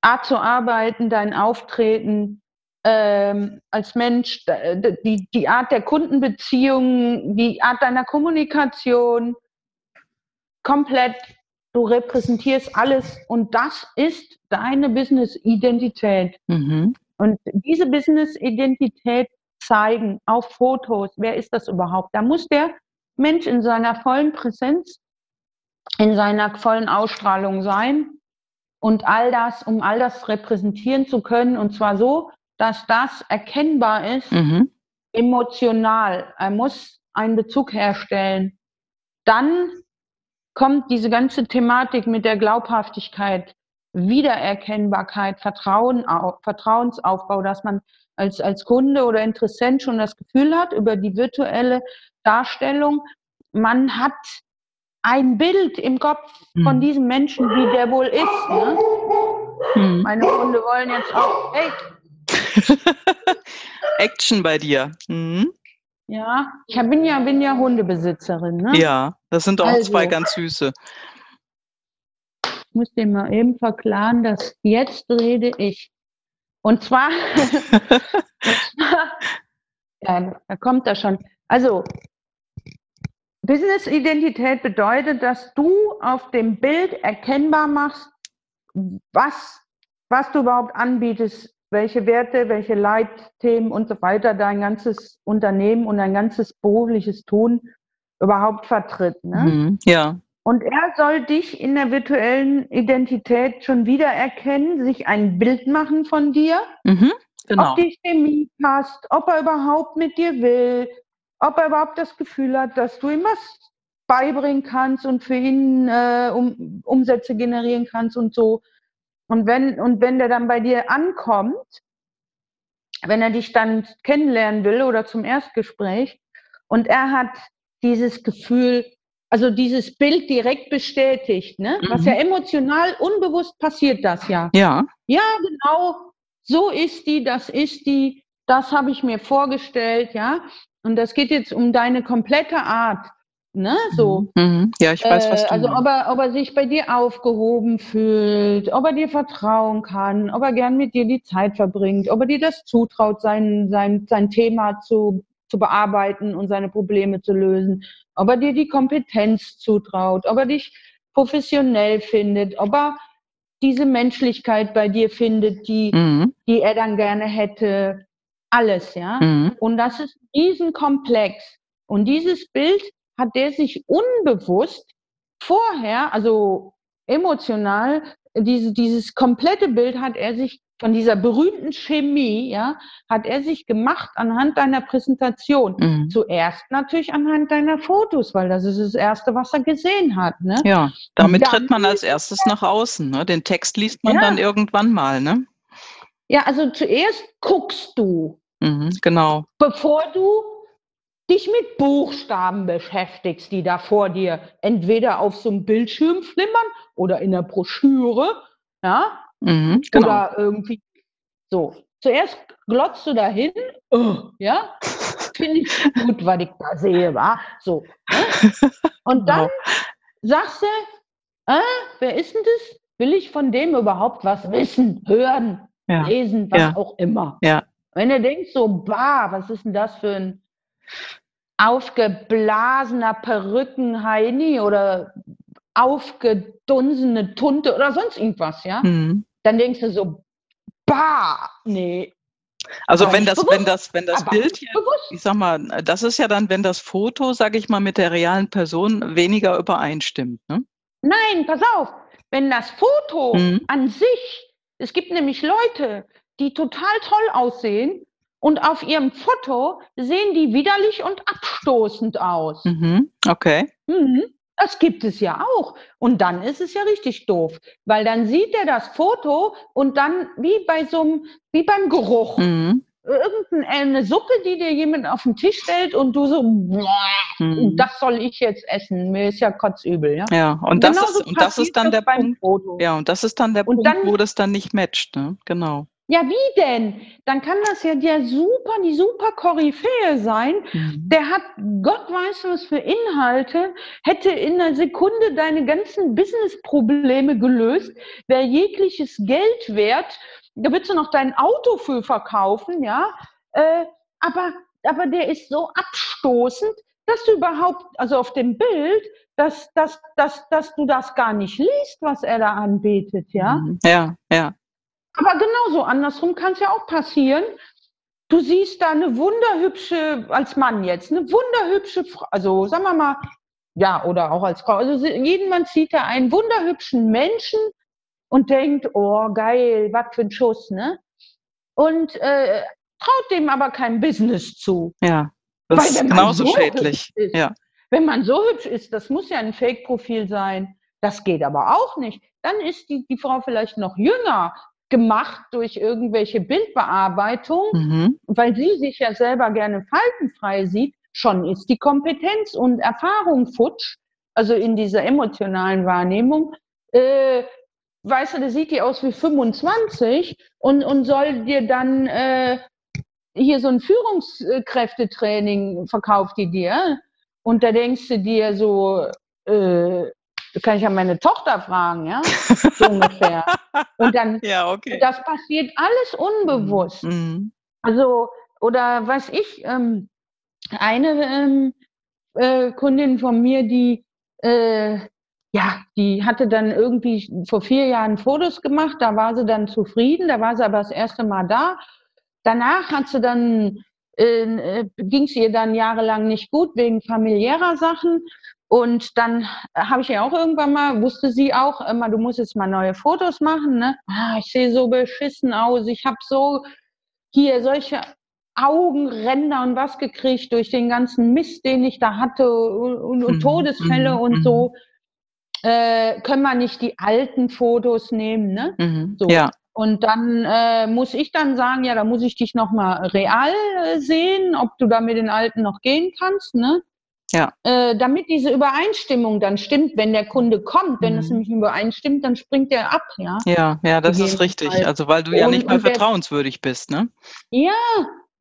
Art zu arbeiten, dein Auftreten ähm, als Mensch, die, die Art der Kundenbeziehungen, die Art deiner Kommunikation, komplett, du repräsentierst alles und das ist deine Business-Identität. Mhm. Und diese Business-Identität zeigen auf Fotos, wer ist das überhaupt? Da muss der Mensch in seiner vollen Präsenz, in seiner vollen Ausstrahlung sein und all das, um all das repräsentieren zu können, und zwar so, dass das erkennbar ist, mhm. emotional. Er muss einen Bezug herstellen. Dann kommt diese ganze Thematik mit der Glaubhaftigkeit, Wiedererkennbarkeit, Vertrauen, Vertrauensaufbau, dass man als, als Kunde oder Interessent schon das Gefühl hat über die virtuelle Darstellung, man hat ein Bild im Kopf von mhm. diesem Menschen, wie der wohl ist. Ne? Hm. Meine Hunde wollen jetzt auch. Hey. Action bei dir. Mhm. Ja, ich bin ja, bin ja Hundebesitzerin. Ne? Ja, das sind auch also, zwei ganz süße. Ich muss dir mal eben verklaren, dass jetzt rede ich. Und zwar, ja, da kommt er schon. Also, Business-Identität bedeutet, dass du auf dem Bild erkennbar machst, was, was du überhaupt anbietest, welche Werte, welche Leitthemen und so weiter dein ganzes Unternehmen und dein ganzes berufliches Tun überhaupt vertritt. Ne? Mhm, ja. Und er soll dich in der virtuellen Identität schon wieder erkennen, sich ein Bild machen von dir, mhm, genau. ob die Chemie passt, ob er überhaupt mit dir will, ob er überhaupt das Gefühl hat, dass du ihm was beibringen kannst und für ihn äh, um, Umsätze generieren kannst und so. Und wenn, und wenn der dann bei dir ankommt, wenn er dich dann kennenlernen will oder zum Erstgespräch und er hat dieses Gefühl, also dieses Bild direkt bestätigt, ne? Mhm. Was ja emotional unbewusst passiert das ja. Ja. Ja, genau. So ist die, das ist die, das habe ich mir vorgestellt, ja. Und das geht jetzt um deine komplette Art. Ne, so. Mhm. mhm. Ja, ich weiß, was du äh, Also, ob er, ob er sich bei dir aufgehoben fühlt, ob er dir vertrauen kann, ob er gern mit dir die Zeit verbringt, ob er dir das zutraut, sein, sein, sein Thema zu, zu bearbeiten und seine Probleme zu lösen, ob er dir die Kompetenz zutraut, ob er dich professionell findet, ob er diese Menschlichkeit bei dir findet, die, mhm. die er dann gerne hätte. Alles, ja. Mhm. Und das ist riesenkomplex. Und dieses Bild hat der sich unbewusst vorher, also emotional, diese, dieses komplette Bild hat er sich von dieser berühmten Chemie, ja, hat er sich gemacht anhand deiner Präsentation. Mhm. Zuerst natürlich anhand deiner Fotos, weil das ist das Erste, was er gesehen hat. Ne? Ja, damit tritt man als erstes nach außen. Ne? Den Text liest man ja. dann irgendwann mal. Ne? Ja, also zuerst guckst du. Mhm, genau. Bevor du dich mit Buchstaben beschäftigst, die da vor dir entweder auf so einem Bildschirm flimmern oder in der Broschüre, ja, mhm, genau. oder irgendwie so. Zuerst glotzt du dahin, oh, ja, finde ich gut, was ich da sehe, war so. Ne? Und dann genau. sagst du, äh, wer ist denn das? Will ich von dem überhaupt was wissen, hören, ja. lesen, was ja. auch immer? Ja. Wenn du denkst so, bah, was ist denn das für ein aufgeblasener Perückenheini oder aufgedunsene Tunte oder sonst irgendwas, ja, mhm. dann denkst du so, bah, nee. Also wenn das, bewusst, wenn das, wenn das Bild, ja, ich sag mal, das ist ja dann, wenn das Foto, sage ich mal, mit der realen Person weniger übereinstimmt. Ne? Nein, pass auf, wenn das Foto mhm. an sich, es gibt nämlich Leute, die total toll aussehen und auf ihrem Foto sehen die widerlich und abstoßend aus. Mhm, okay. Mhm, das gibt es ja auch. Und dann ist es ja richtig doof, weil dann sieht er das Foto und dann wie bei so einem, wie beim Geruch. Mhm. Irgendeine Suppe, die dir jemand auf den Tisch stellt und du so, mhm. das soll ich jetzt essen. Mir ist ja kotzübel, ja. Ja, und, das, ist, und das ist dann der Punkt. Foto. Ja, und das ist dann der und Punkt, dann, wo das dann nicht matcht, ne? Genau. Ja, wie denn? Dann kann das ja der super, die super Koryphäe sein. Mhm. Der hat Gott weiß was für Inhalte, hätte in einer Sekunde deine ganzen Business-Probleme gelöst, wäre jegliches Geld wert. Da würdest du noch dein Auto für verkaufen, ja. Äh, aber, aber der ist so abstoßend, dass du überhaupt, also auf dem Bild, dass, dass, dass, dass du das gar nicht liest, was er da anbietet, ja. Mhm. Ja, ja. Aber genauso andersrum kann es ja auch passieren. Du siehst da eine wunderhübsche, als Mann jetzt, eine wunderhübsche Frau, also sagen wir mal, ja, oder auch als Frau. Also jeden Mann sieht da einen wunderhübschen Menschen und denkt, oh geil, was für ein Schuss, ne? Und äh, traut dem aber kein Business zu. Ja, das ist genauso so schädlich. Ist, ja. Wenn man so hübsch ist, das muss ja ein Fake-Profil sein. Das geht aber auch nicht. Dann ist die, die Frau vielleicht noch jünger, gemacht durch irgendwelche Bildbearbeitung, mhm. weil sie sich ja selber gerne faltenfrei sieht, schon ist die Kompetenz und Erfahrung futsch, also in dieser emotionalen Wahrnehmung. Äh, weißt du, der sieht die aus wie 25 und, und soll dir dann äh, hier so ein Führungskräftetraining verkauft die dir. Und da denkst du dir so, äh, kann ich ja meine Tochter fragen, ja, so ungefähr. Und dann, ja, okay. das passiert alles unbewusst. Mhm. Also, oder was ich, ähm, eine ähm, äh, Kundin von mir, die, äh, ja, die hatte dann irgendwie vor vier Jahren Fotos gemacht, da war sie dann zufrieden, da war sie aber das erste Mal da. Danach hat sie dann, äh, äh ging es ihr dann jahrelang nicht gut wegen familiärer Sachen. Und dann habe ich ja auch irgendwann mal, wusste sie auch immer, du musst jetzt mal neue Fotos machen. Ne? Ah, ich sehe so beschissen aus. Ich habe so hier solche Augenränder und was gekriegt durch den ganzen Mist, den ich da hatte und, und mhm. Todesfälle mhm. und so. Äh, können wir nicht die alten Fotos nehmen, ne? Mhm. So. Ja. Und dann äh, muss ich dann sagen, ja, da muss ich dich noch mal real äh, sehen, ob du da mit den alten noch gehen kannst, ne? Ja. Äh, damit diese Übereinstimmung dann stimmt, wenn der Kunde kommt, wenn mhm. es nämlich übereinstimmt, dann springt er ab, ja. Ja, ja, das ist richtig. Also weil du ja und, nicht mehr vertrauenswürdig bist, ne? Ja.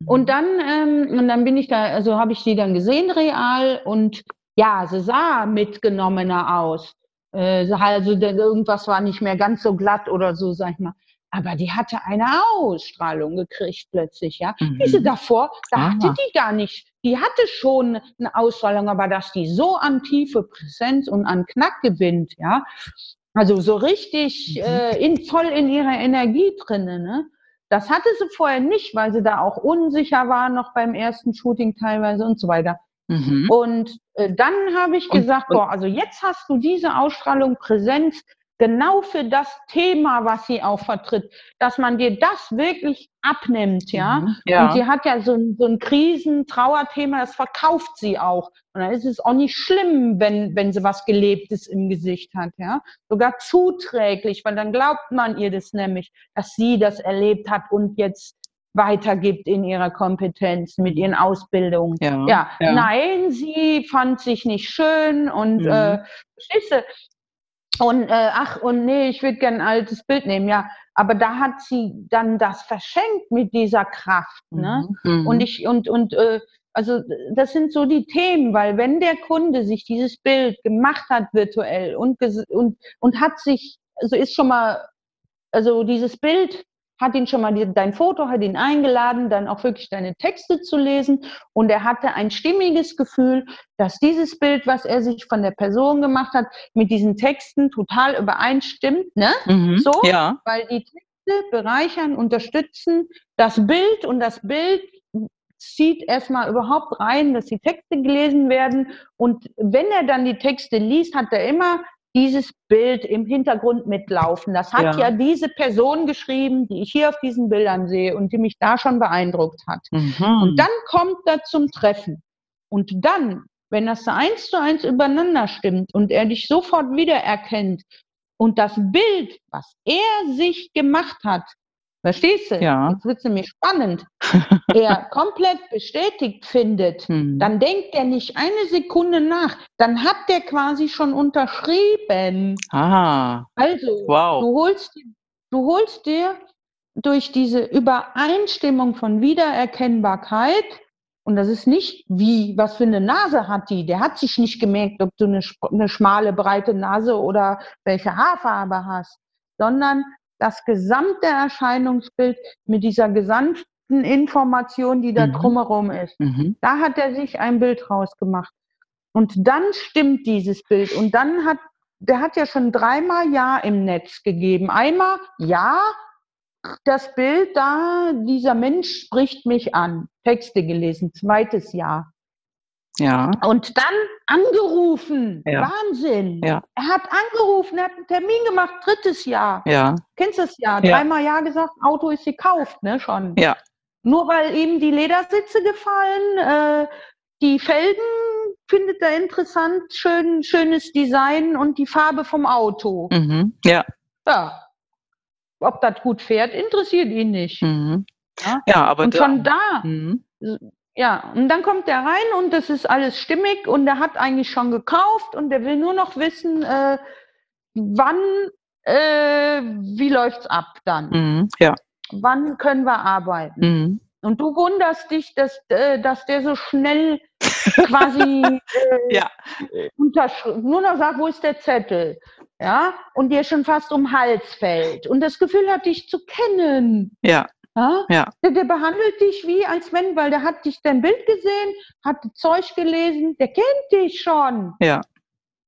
Und dann, ähm, und dann bin ich da, also habe ich sie dann gesehen real und ja, sie sah mitgenommener aus. Äh, also irgendwas war nicht mehr ganz so glatt oder so, sag ich mal aber die hatte eine Ausstrahlung gekriegt plötzlich, ja. Mhm. Diese davor, da ah. hatte die gar nicht. Die hatte schon eine Ausstrahlung, aber dass die so an tiefe Präsenz und an Knack gewinnt, ja. Also so richtig mhm. äh, in, voll in ihrer Energie drinnen, ne? Das hatte sie vorher nicht, weil sie da auch unsicher war, noch beim ersten Shooting teilweise und so weiter. Mhm. Und äh, dann habe ich und, gesagt, boah, also jetzt hast du diese Ausstrahlung, Präsenz, genau für das Thema, was sie auch vertritt, dass man dir das wirklich abnimmt, ja. Mhm, ja. Und sie hat ja so ein, so ein Krisen-Trauerthema, das verkauft sie auch. Und dann ist es auch nicht schlimm, wenn, wenn sie was Gelebtes im Gesicht hat, ja. Sogar zuträglich, weil dann glaubt man ihr das nämlich, dass sie das erlebt hat und jetzt weitergibt in ihrer Kompetenz mit ihren Ausbildungen. Ja, ja. ja. nein, sie fand sich nicht schön und mhm. äh, verstehst du, und äh, ach, und nee, ich würde gerne ein altes Bild nehmen, ja. Aber da hat sie dann das verschenkt mit dieser Kraft. Ne? Mhm. Und ich, und, und äh, also das sind so die Themen, weil wenn der Kunde sich dieses Bild gemacht hat virtuell und, und, und hat sich, also ist schon mal, also dieses Bild hat ihn schon mal dein Foto, hat ihn eingeladen, dann auch wirklich deine Texte zu lesen. Und er hatte ein stimmiges Gefühl, dass dieses Bild, was er sich von der Person gemacht hat, mit diesen Texten total übereinstimmt. Ne? Mhm, so, ja. weil die Texte bereichern, unterstützen das Bild und das Bild zieht erstmal überhaupt rein, dass die Texte gelesen werden. Und wenn er dann die Texte liest, hat er immer dieses Bild im Hintergrund mitlaufen. Das hat ja. ja. diese Person geschrieben, die ich hier auf diesen Bildern sehe und die mich da schon beeindruckt hat. Mhm. Und dann kommt er zum Treffen. Und dann, wenn das eins zu eins übereinander stimmt und er dich sofort wiedererkennt und das Bild, was er sich gemacht hat, Verstehst du? Ja. Jetzt wird es nämlich spannend. er komplett bestätigt findet, hm. dann denkt er nicht eine Sekunde nach. Dann hat der quasi schon unterschrieben. Ah. Also, wow. du, holst, du holst dir durch diese Übereinstimmung von Wiedererkennbarkeit, und das ist nicht wie, was für eine Nase hat die, der hat sich nicht gemerkt, ob du eine, eine schmale, breite Nase oder welche Haarfarbe hast, sondern das gesamte Erscheinungsbild mit dieser gesamten Information, die da mhm. drumherum ist. Mhm. Da hat er sich ein Bild rausgemacht. Und dann stimmt dieses Bild. Und dann hat, der hat ja schon dreimal Ja im Netz gegeben. Einmal Ja, das Bild da, dieser Mensch spricht mich an. Texte gelesen. Zweites Ja. Ja. Und dann angerufen. Ja. Wahnsinn. Ja. Er hat angerufen, er hat einen Termin gemacht, drittes Jahr. Ja. Kennst du das Jahr? Ja. Dreimal Ja gesagt, Auto ist gekauft, ne, schon. Ja. Nur weil ihm die Ledersitze gefallen, äh, die Felgen findet er interessant, schön, schönes Design und die Farbe vom Auto. Mhm. Ja. Ja. Ob das gut fährt, interessiert ihn nicht. Mhm. Ja? ja, aber und von da, mhm. Ja, und dann kommt der rein und das ist alles stimmig und er hat eigentlich schon gekauft und er will nur noch wissen, äh, wann äh, wie läuft's ab dann? Mhm, ja. Wann können wir arbeiten? Mhm. Und du wunderst dich, dass, äh, dass der so schnell quasi äh, ja. nur noch sagt, wo ist der Zettel? Ja, und dir schon fast um den Hals fällt und das Gefühl hat, dich zu kennen. Ja. Ja? ja. Der, der, behandelt dich wie als wenn, weil der hat dich dein Bild gesehen, hat Zeug gelesen, der kennt dich schon. Ja.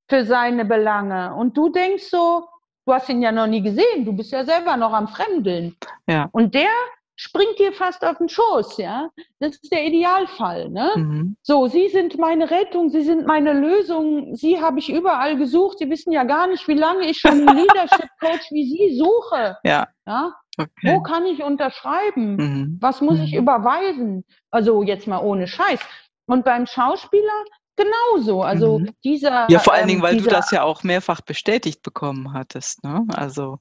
Für seine Belange. Und du denkst so, du hast ihn ja noch nie gesehen, du bist ja selber noch am Fremdeln. Ja. Und der springt dir fast auf den Schoß, ja. Das ist der Idealfall, ne? Mhm. So, Sie sind meine Rettung, Sie sind meine Lösung, Sie habe ich überall gesucht, Sie wissen ja gar nicht, wie lange ich schon einen Leadership Coach wie Sie suche. Ja. ja? Okay. Wo kann ich unterschreiben? Mhm. Was muss mhm. ich überweisen? Also jetzt mal ohne Scheiß. Und beim Schauspieler genauso. Also mhm. dieser. Ja, vor allen Dingen, ähm, weil du das ja auch mehrfach bestätigt bekommen hattest, ne? Also?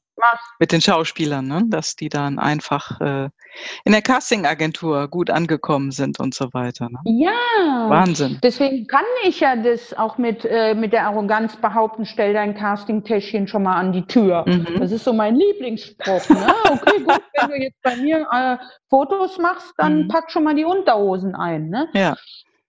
Mit den Schauspielern, ne? Dass die dann einfach äh, in der Castingagentur gut angekommen sind und so weiter. Ne? Ja. Wahnsinn. Deswegen kann ich ja das auch mit, äh, mit der Arroganz behaupten, stell dein Casting-Täschchen schon mal an die Tür. Mhm. Das ist so mein Lieblingsspruch. Ne? Okay, gut, wenn du jetzt bei mir äh, Fotos machst, dann mhm. pack schon mal die Unterhosen ein. Ne? Ja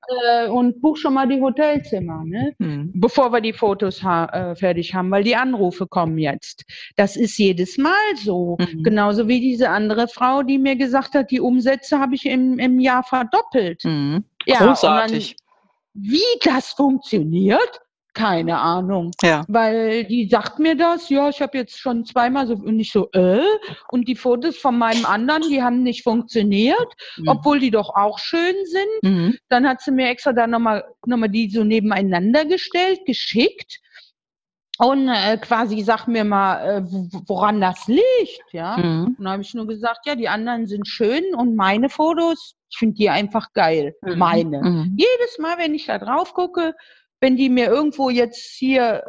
äh, und buch schon mal die Hotelzimmer, ne? Mhm. bevor wir die Fotos ha äh, fertig haben, weil die Anrufe kommen jetzt. Das ist jedes Mal so. Mhm. Genauso wie diese andere Frau, die mir gesagt hat, die Umsätze habe ich im, im Jahr verdoppelt. Mhm. Ja, Großartig. Dann, wie das funktioniert, keine Ahnung. Ja. Weil die sagt mir das, ja, ich habe jetzt schon zweimal so und ich so, äh, und die Fotos von meinem anderen, die haben nicht funktioniert, mhm. obwohl die doch auch schön sind. Mhm. Dann hat sie mir extra da nochmal noch mal die so nebeneinander gestellt, geschickt. Und äh, quasi sag mir mal, äh, woran das liegt, ja. Mhm. Und dann habe ich nur gesagt, ja, die anderen sind schön und meine Fotos, ich finde die einfach geil. Mhm. Meine. Mhm. Jedes Mal, wenn ich da drauf gucke, wenn die mir irgendwo jetzt hier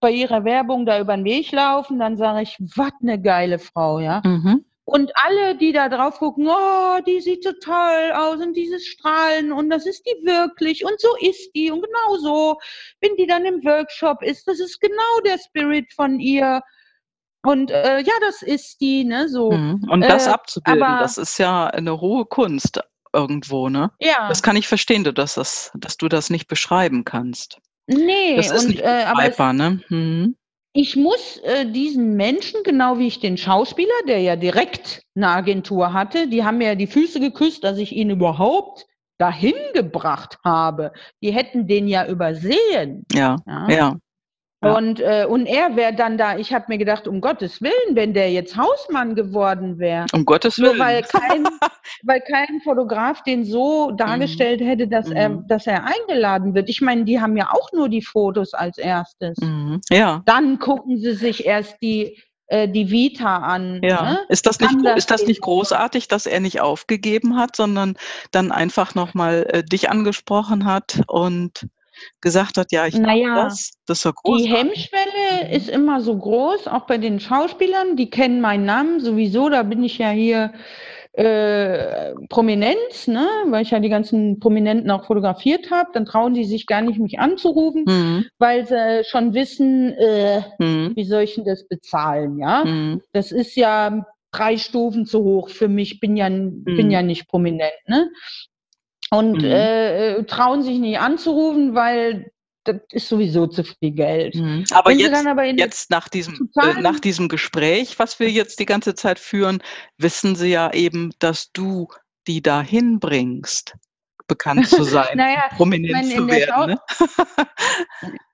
bei ihrer Werbung da über den Weg laufen, dann sage ich, was eine geile Frau, ja. Mhm. Und alle, die da drauf gucken, oh, die sieht so toll aus und dieses Strahlen und das ist die wirklich und so ist die und genau so, wenn die dann im Workshop ist, das ist genau der Spirit von ihr. Und äh, ja, das ist die, ne, so. Mhm. Und das äh, abzubilden, das ist ja eine hohe Kunst irgendwo, ne? Ja. Das kann ich verstehen, dass, das, dass du das nicht beschreiben kannst. Nee, das ist und, nicht äh, aber ne? Mhm. Ich muss äh, diesen Menschen, genau wie ich den Schauspieler, der ja direkt eine Agentur hatte, die haben mir ja die Füße geküsst, dass ich ihn überhaupt dahin gebracht habe. Die hätten den ja übersehen. Ja, ja. ja. Und, äh, und er wäre dann da, ich habe mir gedacht, um Gottes Willen, wenn der jetzt Hausmann geworden wäre. Um Gottes Willen. Nur weil kein, weil kein Fotograf den so dargestellt mhm. hätte, dass, mhm. er, dass er eingeladen wird. Ich meine, die haben ja auch nur die Fotos als erstes. Mhm. Ja. Dann gucken sie sich erst die, äh, die Vita an. Ja. Ne? Ist das nicht, das ist das nicht großartig, dass er nicht aufgegeben hat, sondern dann einfach nochmal äh, dich angesprochen hat und gesagt hat, ja, ich naja, das. Das war groß. Die Hemmschwelle ist immer so groß, auch bei den Schauspielern, die kennen meinen Namen sowieso, da bin ich ja hier äh, Prominenz, ne? weil ich ja die ganzen Prominenten auch fotografiert habe, dann trauen die sich gar nicht, mich anzurufen, mhm. weil sie schon wissen, äh, mhm. wie soll ich denn das bezahlen, ja? Mhm. Das ist ja drei Stufen zu hoch für mich, bin ja, bin mhm. ja nicht prominent, ne? Und mhm. äh, trauen sich nicht anzurufen, weil das ist sowieso zu viel Geld. Mhm. Aber, jetzt, aber jetzt nach, diesem, äh, nach diesem Gespräch, was wir jetzt die ganze Zeit führen, wissen Sie ja eben, dass du die dahin bringst, bekannt zu sein, naja, prominent zu werden. Ne?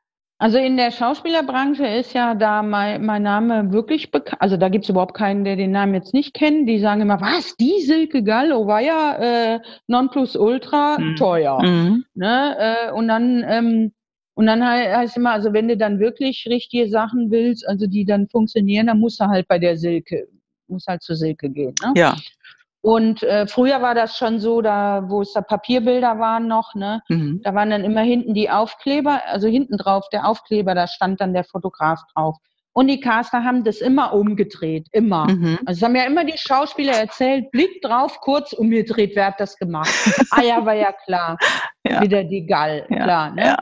Also in der Schauspielerbranche ist ja da mein, mein Name wirklich bekannt. Also da gibt es überhaupt keinen, der den Namen jetzt nicht kennt. Die sagen immer, was, die Silke Gallo war ja äh, Nonplusultra mhm. teuer. Mhm. Ne? Äh, und dann ähm, und dann heißt immer, also wenn du dann wirklich richtige Sachen willst, also die dann funktionieren, dann musst du halt bei der Silke, musst halt zur Silke gehen. Ne? Ja. Und äh, früher war das schon so, da wo es da Papierbilder waren noch, ne, mhm. da waren dann immer hinten die Aufkleber, also hinten drauf der Aufkleber, da stand dann der Fotograf drauf. Und die Caster haben das immer umgedreht, immer. Mhm. Also es haben ja immer die Schauspieler erzählt, Blick drauf, kurz umgedreht, wer hat das gemacht? ah ja, war ja klar. Ja. Wieder die Gall, ja. klar. Ne? Ja.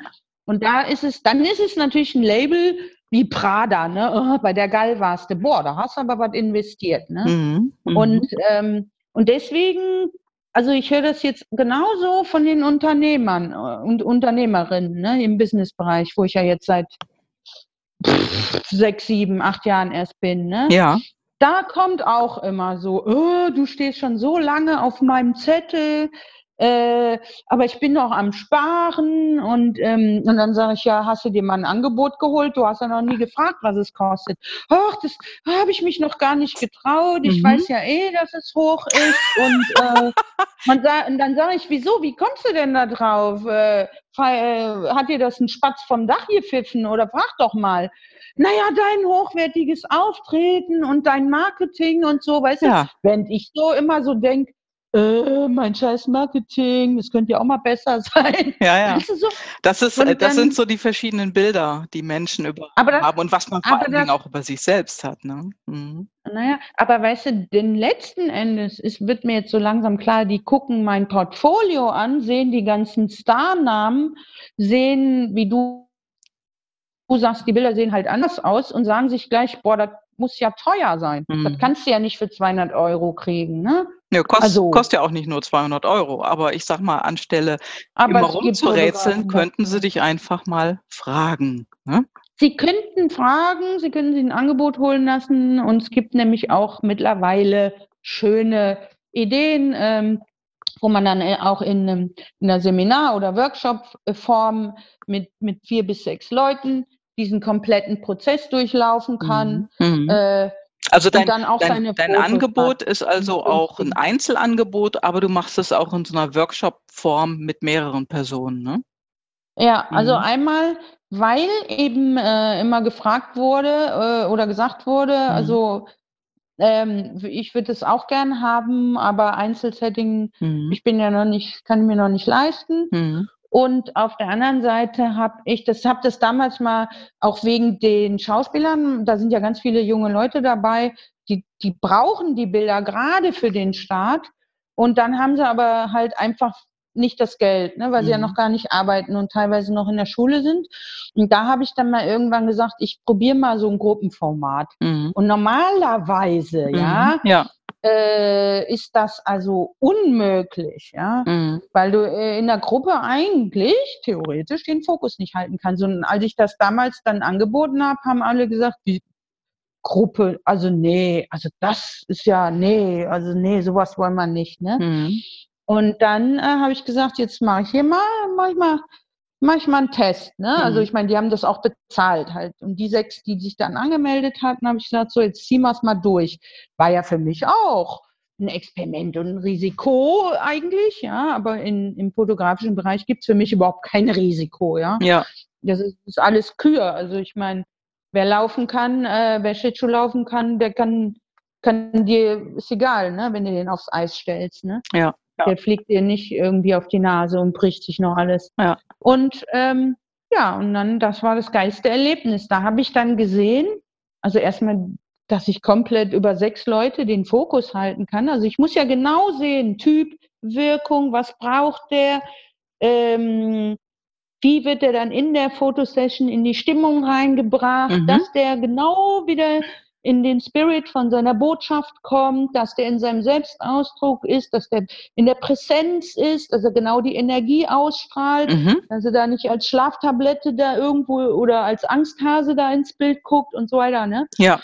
Und da ist es, dann ist es natürlich ein Label, wie Prada, ne? Oh, bei der Gall warst du, boah, da hast du aber was investiert, ne? Mhm. Mhm. Und, ähm, und deswegen, also ich höre das jetzt genauso von den Unternehmern äh, und Unternehmerinnen ne, im Businessbereich, wo ich ja jetzt seit sechs, sieben, acht Jahren erst bin, ne? Ja. Da kommt auch immer so, oh, du stehst schon so lange auf meinem Zettel, äh, aber ich bin noch am Sparen und, ähm, und dann sage ich, ja, hast du dir mal ein Angebot geholt? Du hast ja noch nie gefragt, was es kostet. Ach, das habe ich mich noch gar nicht getraut. Ich mhm. weiß ja eh, dass es hoch ist. Und, äh, sa und dann sage ich, wieso, wie kommst du denn da drauf? Äh, äh, hat dir das ein Spatz vom Dach gepfiffen oder frag doch mal naja, dein hochwertiges Auftreten und dein Marketing und so, weißt ja. du, wenn ich so immer so denke, äh, mein scheiß Marketing, das könnte ja auch mal besser sein. Ja, ja. Weißt du, so? Das, ist, dann, das sind so die verschiedenen Bilder, die Menschen über das, haben und was man vor allen Dingen auch über sich selbst hat. Ne? Mhm. Naja, aber weißt du, den letzten Endes ist, wird mir jetzt so langsam klar, die gucken mein Portfolio an, sehen die ganzen Starnamen, sehen, wie du du sagst, die Bilder sehen halt anders aus und sagen sich gleich, boah, das muss ja teuer sein. Mhm. Das kannst du ja nicht für 200 Euro kriegen, ne? Ja, kost, also, kostet ja auch nicht nur 200 Euro, aber ich sag mal, anstelle immer rumzurätseln, könnten sie dich einfach mal fragen. Ne? Sie könnten fragen, Sie können sich ein Angebot holen lassen und es gibt nämlich auch mittlerweile schöne Ideen, ähm, wo man dann äh, auch in, in einer Seminar- oder Workshop-Form mit, mit vier bis sechs Leuten diesen kompletten Prozess durchlaufen kann. Mhm. mhm. Äh, also dein, dein, dein Angebot ist also auch ein Einzelangebot, aber du machst es auch in so einer Workshop-Form mit mehreren Personen, ne? Ja, also mhm. einmal, weil eben äh, immer gefragt wurde äh, oder gesagt wurde, mhm. also ähm, ich würde es auch gern haben, aber Einzelsetting, mhm. ich bin ja noch nicht, kann mir noch nicht leisten. Und auf der anderen Seite habe ich das, habe das damals mal auch wegen den Schauspielern, da sind ja ganz viele junge Leute dabei, die, die brauchen die Bilder gerade für den Start. Und dann haben sie aber halt einfach nicht das Geld, ne, weil mhm. sie ja mhm. noch gar nicht arbeiten und teilweise noch in der Schule sind. Und da habe ich dann mal irgendwann gesagt, ich probiere mal so ein Gruppenformat. Mhm. Und normalerweise, mhm. ja, ja äh, ist das also unmöglich, ja, mhm. weil du äh, in der Gruppe eigentlich theoretisch den Fokus nicht halten kannst. Und als ich das damals dann angeboten habe, haben alle gesagt, die Gruppe, also nee, also das ist ja, nee, also nee, sowas wollen wir nicht, ne? Mhm. Und dann äh, habe ich gesagt, jetzt mache ich hier mal, mache ich mal manchmal einen Test. Ne? Also mhm. Also ich meine, die haben das auch bezahlt halt. Und die sechs, die sich dann angemeldet hatten, habe ich gesagt, so jetzt ziehen wir es mal durch. War ja für mich auch ein Experiment und ein Risiko eigentlich, ja, aber in, im fotografischen Bereich gibt es für mich überhaupt kein Risiko, ja. Ja. Das ist, ist alles Kür. Also ich meine, wer laufen kann, äh, wer Schlittschuh laufen kann, der kann, kann dir, ist egal, ne, wenn du den aufs Eis stellst, ne? Ja. Der fliegt dir nicht irgendwie auf die Nase und bricht sich noch alles. Ja. Und ähm, ja, und dann, das war das geilste Erlebnis. Da habe ich dann gesehen, also erstmal, dass ich komplett über sechs Leute den Fokus halten kann. Also ich muss ja genau sehen, Typ, Wirkung, was braucht der, ähm, wie wird er dann in der Fotosession in die Stimmung reingebracht, mhm. dass der genau wieder in den Spirit von seiner Botschaft kommt, dass der in seinem Selbstausdruck ist, dass der in der Präsenz ist, dass er genau die Energie ausstrahlt, mhm. dass er da nicht als Schlaftablette da irgendwo oder als Angsthase da ins Bild guckt und so weiter. Ne? Ja.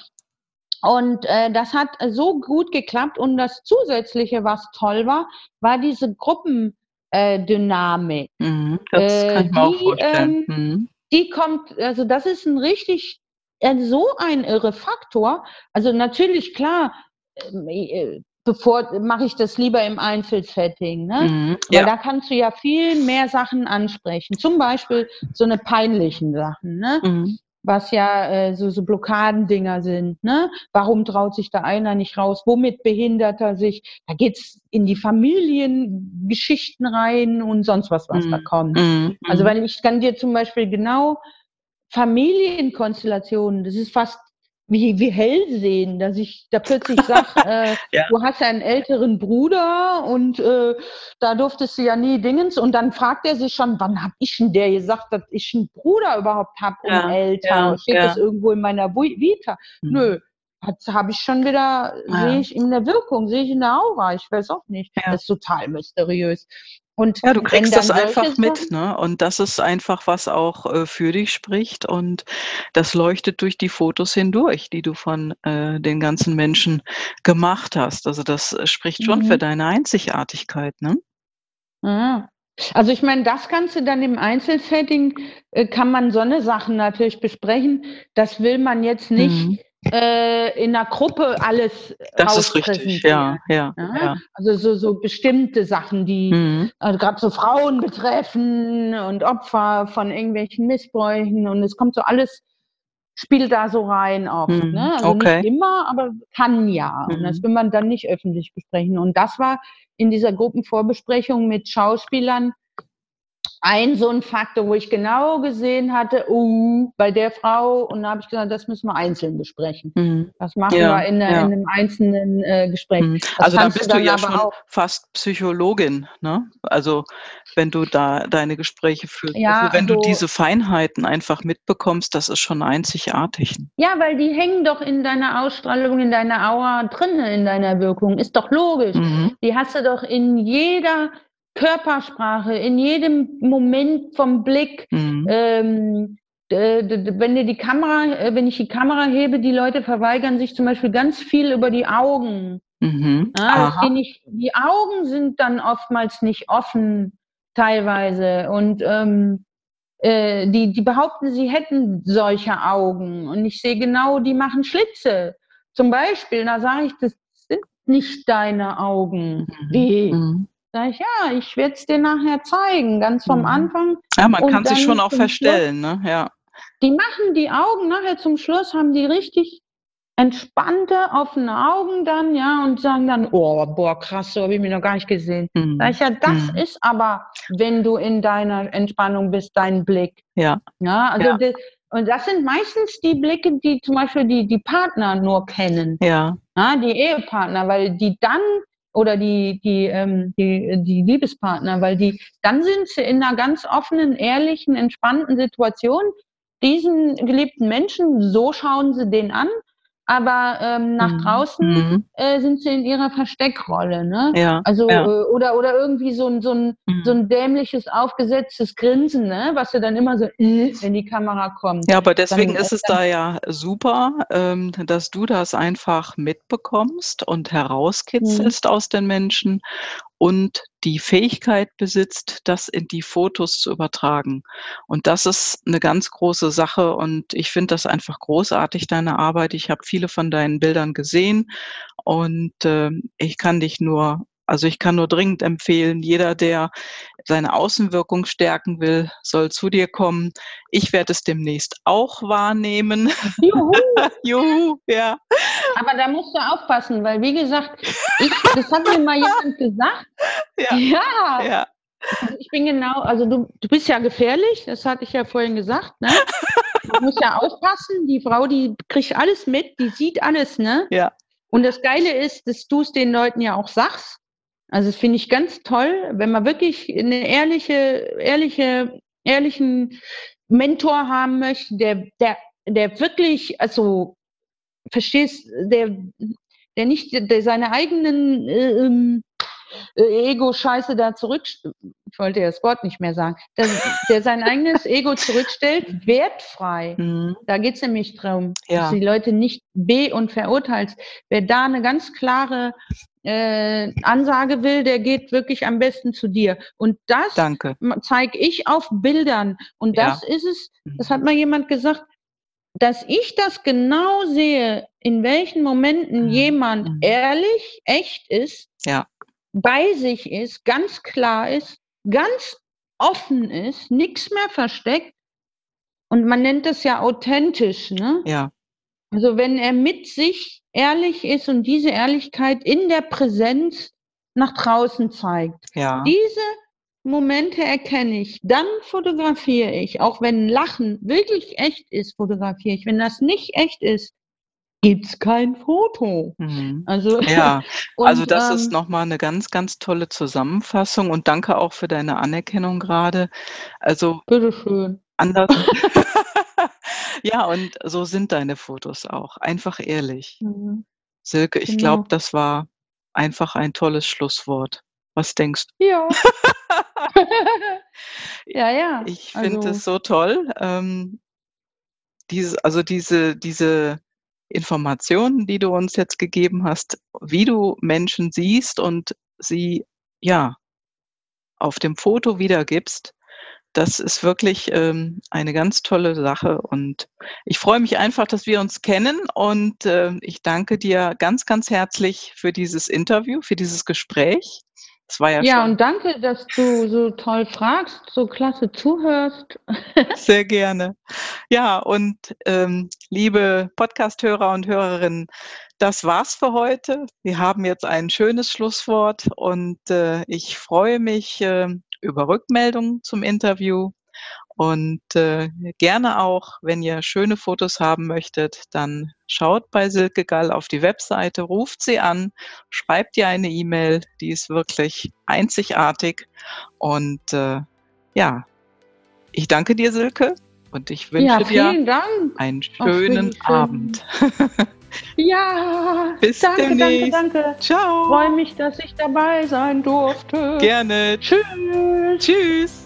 Und äh, das hat so gut geklappt. Und das Zusätzliche, was toll war, war diese Gruppendynamik. Äh, mhm, das äh, kann ich mir die, auch vorstellen. Ähm, mhm. Die kommt, also das ist ein richtig so ein irre Faktor. Also natürlich, klar, ähm, äh, bevor mache ich das lieber im Einzelsetting, ne? Mhm, ja. Weil da kannst du ja viel mehr Sachen ansprechen. Zum Beispiel so eine peinlichen Sachen, ne? Mhm. Was ja äh, so, so Blockadendinger sind, ne? Warum traut sich da einer nicht raus? Womit behindert er sich? Da geht's in die Familiengeschichten rein und sonst was, was mhm. da kommt. Mhm. Also weil ich kann dir zum Beispiel genau Familienkonstellationen, das ist fast wie, wie hell sehen, dass ich da plötzlich sage, äh, ja. du hast einen älteren Bruder und äh, da durftest du ja nie Dingens. Und dann fragt er sich schon, wann habe ich denn der gesagt, dass ich einen Bruder überhaupt habe und ja, älter? Ja, Steht das irgendwo in meiner Vita? Mhm. Nö, habe ich schon wieder, ja. sehe ich in der Wirkung, sehe ich in der Aura, ich weiß auch nicht. Ja. Das ist total mysteriös. Und ja, du kriegst das einfach mit, ne? Und das ist einfach, was auch äh, für dich spricht. Und das leuchtet durch die Fotos hindurch, die du von äh, den ganzen Menschen gemacht hast. Also das äh, spricht schon mhm. für deine Einzigartigkeit, ne? Ja. Also ich meine, das Ganze dann im Einzelsetting äh, kann man so eine Sachen natürlich besprechen. Das will man jetzt nicht mhm äh, in einer Gruppe alles Das ist richtig, ja, ja, ja, Also so, so bestimmte Sachen, die mhm. also gerade so Frauen betreffen und Opfer von irgendwelchen Missbräuchen und es kommt so alles, spielt da so rein oft. Mhm. Ne? Also okay. nicht immer, aber kann ja. Mhm. Und das mhm. will man dann nicht öffentlich besprechen. Und das war in dieser Gruppenvorbesprechung mit Schauspielern ein so ein Faktor, wo ich genau gesehen hatte, uh, bei der Frau, und da habe ich gesagt, das müssen wir einzeln besprechen. Mhm. Das machen ja, wir in, ja. in, einem einzelnen äh, Gespräch. Mhm. Also da bist du, ja schon auch, fast Psychologin, ne? Also wenn du da deine Gespräche führst, ja, also wenn also, du diese Feinheiten einfach mitbekommst, das ist schon einzigartig. Ja, weil die hängen doch in deiner Ausstrahlung, in deiner Aura drin, in deiner Wirkung. Ist doch logisch. Mhm. Die hast du doch in jeder Körpersprache, in jedem Moment vom Blick. Mhm. Ähm, wenn dir die Kamera, äh, wenn ich die Kamera hebe, die Leute verweigern sich zum Beispiel ganz viel über die Augen. Mhm. Ja, die, nicht, die Augen sind dann oftmals nicht offen, teilweise. Und ähm, äh, die, die behaupten, sie hätten solche Augen. Und ich sehe genau, die machen Schlitze. Zum Beispiel, da sage ich, das sind nicht deine Augen. Mhm. Wie? Mhm. Sag ich, ja, ich werde es dir nachher zeigen, ganz vom mhm. Anfang. Ja, man kann sich schon auch verstellen, Schluss. ne? Ja. Die machen die Augen nachher zum Schluss, haben die richtig entspannte, offene Augen dann, ja, und sagen dann, oh, boah, krass, so habe ich mich noch gar nicht gesehen. Mhm. Sag ich, ja, das mhm. ist aber, wenn du in deiner Entspannung bist, dein Blick. Ja. Ja, also ja. Das, und das sind meistens die Blicke, die zum Beispiel die, die Partner nur kennen. Ja. ja. Die Ehepartner, weil die dann oder die, die, ähm, die, die Liebespartner, weil die, dann sind sie in einer ganz offenen, ehrlichen, entspannten Situation. Diesen geliebten Menschen, so schauen sie den an, aber ähm, nach mhm. draußen mhm. äh, sind sie in ihrer Versteckrolle, ne? Ja, also ja. Äh, oder oder irgendwie so ein so ein mhm. so ein dämliches aufgesetztes Grinsen, ne? Was du dann immer so, äh, wenn die Kamera kommt. Ja, aber deswegen dann, ist es da ja super, ähm, dass du das einfach mitbekommst und mhm. herauskitzelst aus den Menschen und die Fähigkeit besitzt, das in die Fotos zu übertragen. Und das ist eine ganz große Sache und ich finde das einfach großartig, deine Arbeit. Ich habe viele von deinen Bildern gesehen und äh, ich kann dich nur also ich kann nur dringend empfehlen, jeder, der seine Außenwirkung stärken will, soll zu dir kommen. Ich werde es demnächst auch wahrnehmen. Juhu. Juhu, ja. Aber da musst du aufpassen, weil wie gesagt, ich, das hat mir mal jemand gesagt. Ja. ja. ja. Also ich bin genau, also du, du bist ja gefährlich, das hatte ich ja vorhin gesagt, ne? Du musst ja aufpassen, die Frau, die kriegt alles mit, die sieht alles, ne? Ja. Und das Geile ist, dass du es den Leuten ja auch sagst. Also das finde ich ganz toll, wenn man wirklich eine ehrliche, ehrliche, ehrlichen Mentor haben möchte, der, der, der wirklich, also verstehst, der, der nicht, der seine eigenen äh, ähm, äh, Ego-Scheiße da zurück, ich wollte ja das Wort nicht mehr sagen, der, der sein eigenes Ego zurückstellt, wertfrei. Mhm. Da geht es nämlich darum, ja. dass die Leute nicht be- und verurteilt. Wer da eine ganz klare äh, Ansage will, der geht wirklich am besten zu dir. Und das zeige ich auf Bildern. Und das ja. ist es, das hat mal jemand gesagt, dass ich das genau sehe, in welchen Momenten mhm. jemand mhm. ehrlich, echt ist, ja bei sich ist, ganz klar ist, ganz offen ist, nichts mehr versteckt. Und man nennt das ja authentisch, ne? Ja. Also wenn er mit sich ehrlich ist und diese Ehrlichkeit in der Präsenz nach draußen zeigt. Ja. Diese Momente erkenne ich, dann fotografiere ich. Auch wenn Lachen wirklich echt ist, fotografiere ich. Wenn das nicht echt ist, gibt es kein Foto. Mhm. Also, ja, und, also das ähm, ist nochmal eine ganz, ganz tolle Zusammenfassung und danke auch für deine Anerkennung gerade. Also bitteschön. Anders. ja, und so sind deine Fotos auch. Einfach ehrlich. Mhm. Silke, ich genau. glaube, das war einfach ein tolles Schlusswort. Was denkst du? Ja. ja, ja. Ich finde also. es so toll. Ähm, diese, also diese, diese Informationen, die du uns jetzt gegeben hast, wie du Menschen siehst und sie ja auf dem Foto wiedergibst, das ist wirklich ähm, eine ganz tolle Sache und ich freue mich einfach, dass wir uns kennen und äh, ich danke dir ganz, ganz herzlich für dieses Interview, für dieses Gespräch. Das war ja, ja schon. und danke, dass du so toll fragst, so klasse zuhörst. Sehr gerne. Ja, und ähm, liebe Podcast-Hörer und Hörerinnen, das war's für heute. Wir haben jetzt ein schönes Schlusswort und äh, ich freue mich äh, über Rückmeldungen zum Interview. Und äh, gerne auch, wenn ihr schöne Fotos haben möchtet, dann schaut bei Silke Gall auf die Webseite, ruft sie an, schreibt ihr eine E-Mail, die ist wirklich einzigartig. Und äh, ja, ich danke dir, Silke, und ich wünsche ja, dir Dank. einen schönen Ach, Abend. Ja, bis danke, demnächst. danke, danke. Ciao. Freue mich, dass ich dabei sein durfte. Gerne. Tschüss. Tschüss.